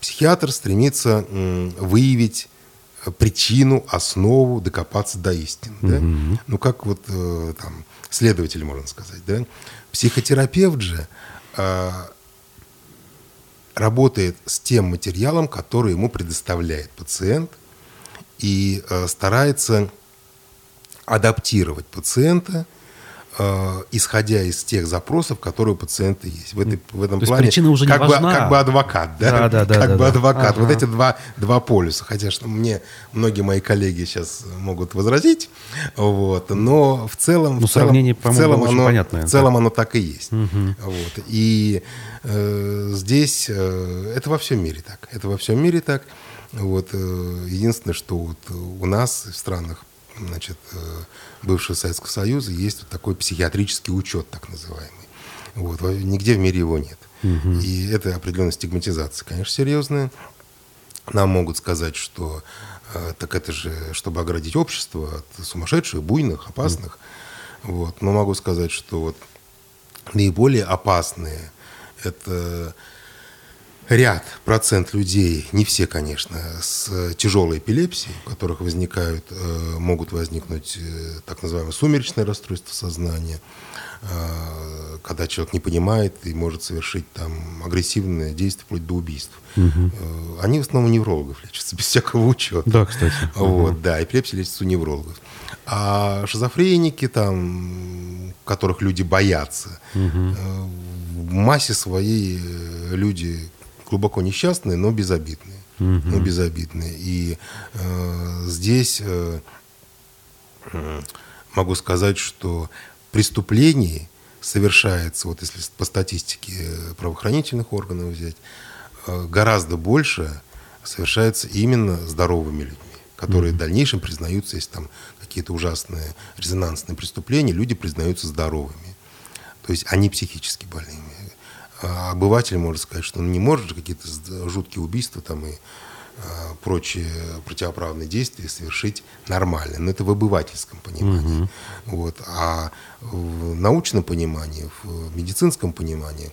Психиатр стремится выявить причину, основу, докопаться до истины. Да? Угу. Ну, как вот э, там следователь, можно сказать. Да? Психотерапевт же э, работает с тем материалом, который ему предоставляет пациент, и э, старается адаптировать пациента – э, исходя из тех запросов, которые у пациента есть. В, этой, в этом То плане причина уже как, не бы, важна. как бы адвокат, да? Да, да, да. Как да, бы да. адвокат. Ага. Вот эти два, два полюса. Хотя что мне многие мои коллеги сейчас могут возразить, вот, но в целом, ну, в целом, сравнение, в целом, оно, понятное, в целом да. оно так и есть. Угу. Вот. И э, здесь э, это во всем мире так. Это во всем мире так. Вот, э, единственное, что вот у нас в странах значит, э, бывшего Советского Союза есть вот такой психиатрический учет, так называемый. Вот. Нигде в мире его нет. Угу. И это определенная стигматизация, конечно, серьезная. Нам могут сказать, что э, так это же, чтобы оградить общество от сумасшедших, буйных, опасных. Угу. Вот. Но могу сказать, что вот наиболее опасные это ряд, процент людей, не все, конечно, с тяжелой эпилепсией, у которых возникают, э, могут возникнуть э, так называемое сумеречное расстройство сознания, э, когда человек не понимает и может совершить там агрессивное действие вплоть до убийств. Угу. Они в основном неврологов лечатся, *laughs* без всякого учета. Да, кстати. Вот, угу. Да, эпилепсия лечится у неврологов. А шизофреники, там, которых люди боятся, угу. в массе своей люди глубоко несчастные, но безобидные. Угу. Но безобидные. И э, здесь э, могу сказать, что преступлений совершается, вот если по статистике правоохранительных органов взять, э, гораздо больше совершается именно здоровыми людьми которые mm-hmm. в дальнейшем признаются, если там какие-то ужасные резонансные преступления, люди признаются здоровыми. То есть они психически больными. А обыватель может сказать, что он не может же какие-то жуткие убийства там и а, прочие противоправные действия совершить нормально. Но это в обывательском понимании. Угу. Вот. А в научном понимании, в медицинском понимании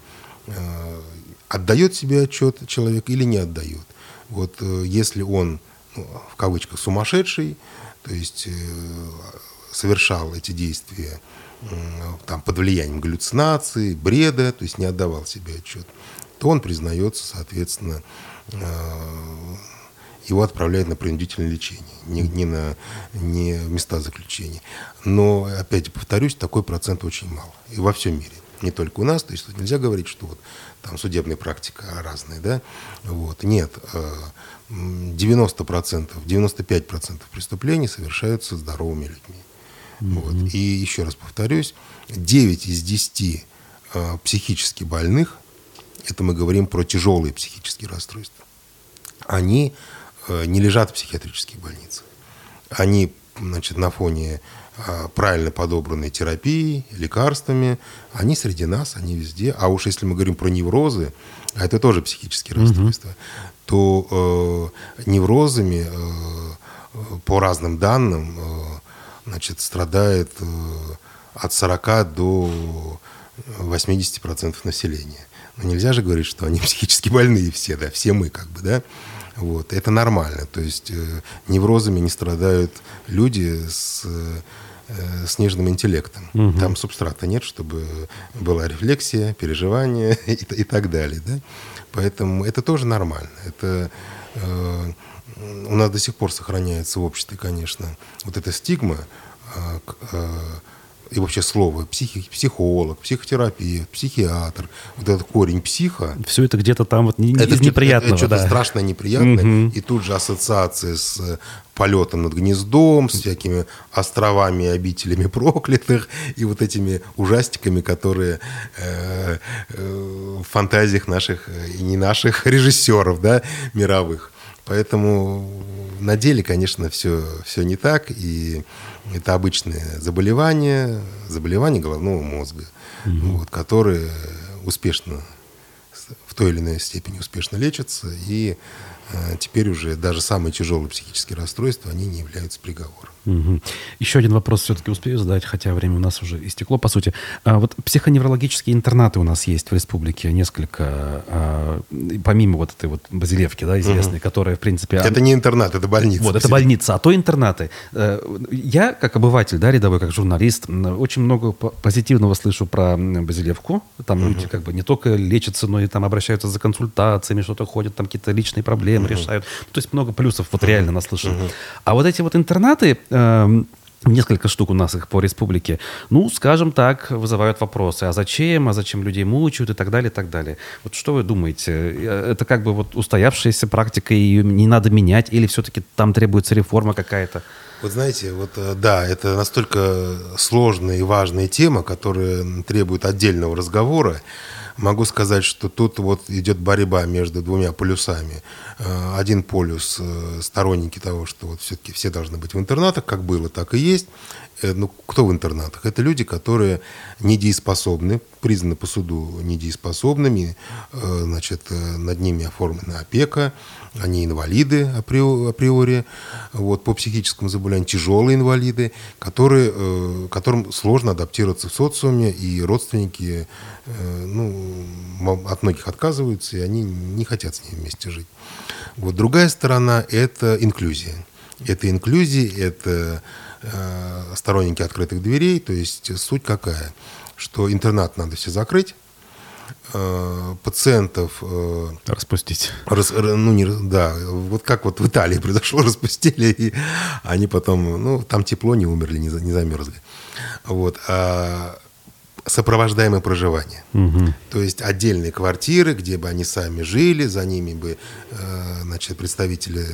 э, отдает себе отчет человек или не отдает. Вот э, если он, ну, в кавычках, сумасшедший, то есть э, совершал эти действия там, под влиянием галлюцинации, бреда, то есть не отдавал себе отчет, то он признается, соответственно, его отправляют на принудительное лечение, не, не на не места заключения. Но, опять повторюсь, такой процент очень мало. И во всем мире. Не только у нас. То есть нельзя говорить, что вот там судебная практика разная. Да? Вот. Нет. 90%, э, 95% преступлений совершаются здоровыми людьми. Mm-hmm. Вот. И еще раз повторюсь, 9 из 10 э, психически больных, это мы говорим про тяжелые психические расстройства, они Э, не лежат в психиатрических больницах. Они значит, на фоне а, правильно подобранной терапии, лекарствами, они среди нас, они везде. А уж если мы говорим про неврозы, а это тоже психические расстройства, угу. то э, неврозами э, по разным данным э, значит, страдает э, от 40 до 80% населения. Но нельзя же говорить, что они *laughs* психически больные все, да, все мы как бы, да. Вот. Это нормально. То есть э, неврозами не страдают люди с э, сниженным интеллектом. Угу. Там субстрата нет, чтобы была рефлексия, переживание *laughs* и, и так далее. Да? Поэтому это тоже нормально. Это у нас до сих пор сохраняется в обществе, конечно, вот эта стигма э, э, и вообще слово психи, психолог, психотерапевт, психиатр, вот этот корень психа. Все это где-то там вот не, это из неприятного. Это, это что-то страшно неприятное. Угу. И тут же ассоциация с э, полетом над гнездом, с всякими островами и обителями *laughs* проклятых, и вот этими ужастиками, которые э, э, в фантазиях наших э, и не наших *laughs* режиссеров, да, мировых. Поэтому на деле, конечно, все, все не так, и это обычные заболевания, заболевания головного мозга, угу. вот, которые успешно, в той или иной степени успешно лечатся, и теперь уже даже самые тяжелые психические расстройства, они не являются приговором. Угу. Еще один вопрос все-таки успею задать, хотя время у нас уже истекло, по сути. А вот психоневрологические интернаты у нас есть в республике несколько, а, помимо вот этой вот базилевки, да, известной, угу. которая, в принципе... Это не интернат, это больница. Вот, это больница, а то интернаты. Э, я, как обыватель, да, рядовой, как журналист, очень много позитивного слышу про базилевку. Там угу. люди как бы не только лечатся, но и там обращаются за консультациями, что-то ходят, там какие-то личные проблемы угу. решают. То есть много плюсов вот реально наслышан. Угу. А вот эти вот интернаты, Эм, несколько штук у нас их по республике, ну, скажем так, вызывают вопросы. А зачем? А зачем людей мучают? И так далее, и так далее. Вот что вы думаете? Э, это как бы вот устоявшаяся практика, ее не надо менять? Или все-таки там требуется реформа какая-то? Вот знаете, вот э, да, это настолько сложная и важная тема, которая требует отдельного разговора. Могу сказать, что тут вот идет борьба между двумя полюсами. Э, один полюс э, сторонники того, что вот все-таки все должны быть в интернатах, как было, так и есть. Э, ну, кто в интернатах? Это люди, которые недееспособны, признаны по суду недееспособными, значит, над ними оформлена опека, они инвалиды априори, вот, по психическому заболеванию, тяжелые инвалиды, которые, которым сложно адаптироваться в социуме, и родственники ну, от многих отказываются, и они не хотят с ними вместе жить. Вот другая сторона – это инклюзия. Это инклюзия, это э, сторонники открытых дверей. То есть суть какая? Что интернат надо все закрыть, э, пациентов... Э, Распустить. Рас, ну, не, да, вот как вот в Италии *laughs* произошло, распустили, и они потом, ну, там тепло, не умерли, не, не замерзли. Вот. А сопровождаемое проживание. Угу. То есть отдельные квартиры, где бы они сами жили, за ними бы э, значит, представители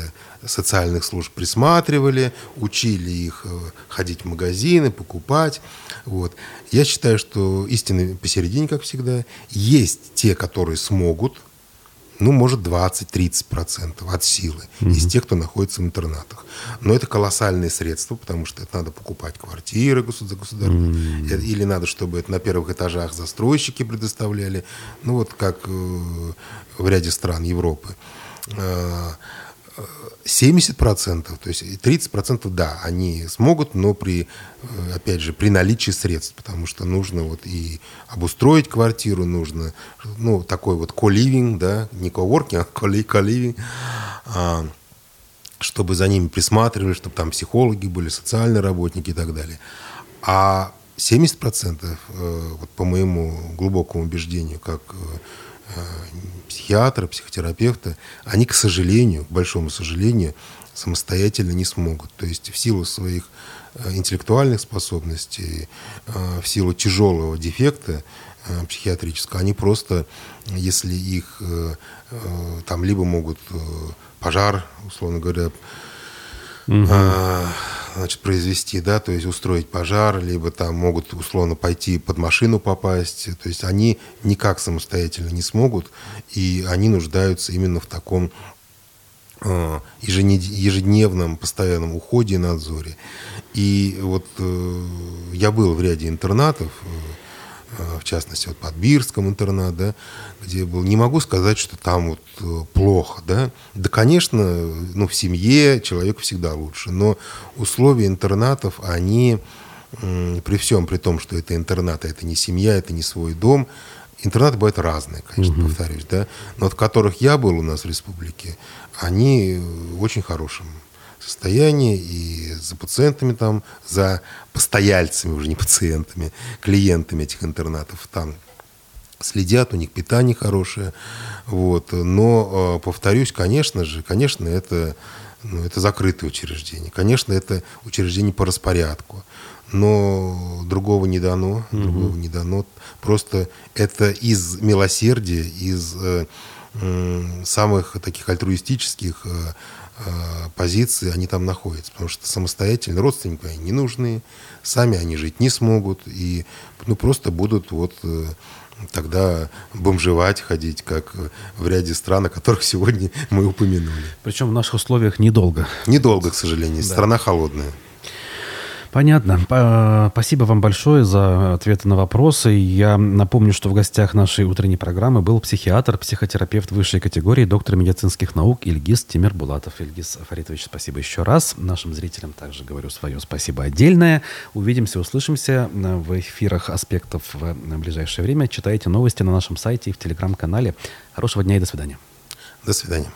социальных служб присматривали, учили их э, ходить в магазины, покупать. Вот. Я считаю, что истины посередине, как всегда. Есть те, которые смогут, ну, может, 20-30% от силы mm-hmm. из тех, кто находится в интернатах. Но это колоссальные средства, потому что это надо покупать квартиры государственные, mm-hmm. или надо, чтобы это на первых этажах застройщики предоставляли, ну, вот как э, в ряде стран Европы. 70%, то есть 30% да, они смогут, но при, э, опять же, при наличии средств, потому что нужно вот и обустроить квартиру, нужно, ну, такой вот co-living, да, не co-working, а co-living, а, чтобы за ними присматривали, чтобы там психологи были, социальные работники и так далее. А 70%, э, вот по моему глубокому убеждению, как э, психиатра, психотерапевта, они, к сожалению, к большому сожалению, самостоятельно не смогут. То есть в силу своих э, интеллектуальных способностей, э, в силу тяжелого дефекта психиатрического, они просто, если их там либо могут пожар, условно говоря, угу значит, произвести, да, то есть устроить пожар, либо там могут условно пойти под машину попасть. То есть они никак самостоятельно не смогут, и они нуждаются именно в таком э, ежедневном, постоянном уходе и надзоре. И вот э, я был в ряде интернатов, э, в частности, вот под Бирском интернат, да, где я был, не могу сказать, что там вот э, плохо, да. Да, конечно, ну, в семье человеку всегда лучше, но условия интернатов, они при всем, при том, что это интернат, а это не семья, это не свой дом, интернаты бывают разные, конечно, угу. повторюсь, да, но от которых я был у нас в республике, они в очень хорошем состоянии и за пациентами там, за постояльцами, уже не пациентами, клиентами этих интернатов там следят, у них питание хорошее. Вот. Но, а, повторюсь, конечно же, конечно, это, ну, это закрытое учреждение. Конечно, это учреждение по распорядку. Но другого не дано, угу. другого не дано. Просто это из милосердия, из э, э, самых таких альтруистических э, Э, позиции они там находятся, потому что самостоятельно родственники они не нужны, сами они жить не смогут и ну, просто будут вот э, тогда бомжевать, ходить, как в ряде стран, о которых сегодня *laughs* мы упомянули. Причем в наших условиях недолго. Недолго, к сожалению. Да. Страна холодная. Понятно. Спасибо вам большое за ответы на вопросы. Я напомню, что в гостях нашей утренней программы был психиатр, психотерапевт высшей категории, доктор медицинских наук Ильгиз Тимирбулатов. Ильгиз Фаритович, спасибо еще раз. Нашим зрителям также говорю свое спасибо отдельное. Увидимся, услышимся в эфирах аспектов в ближайшее время. Читайте новости на нашем сайте и в телеграм-канале. Хорошего дня и до свидания. До свидания.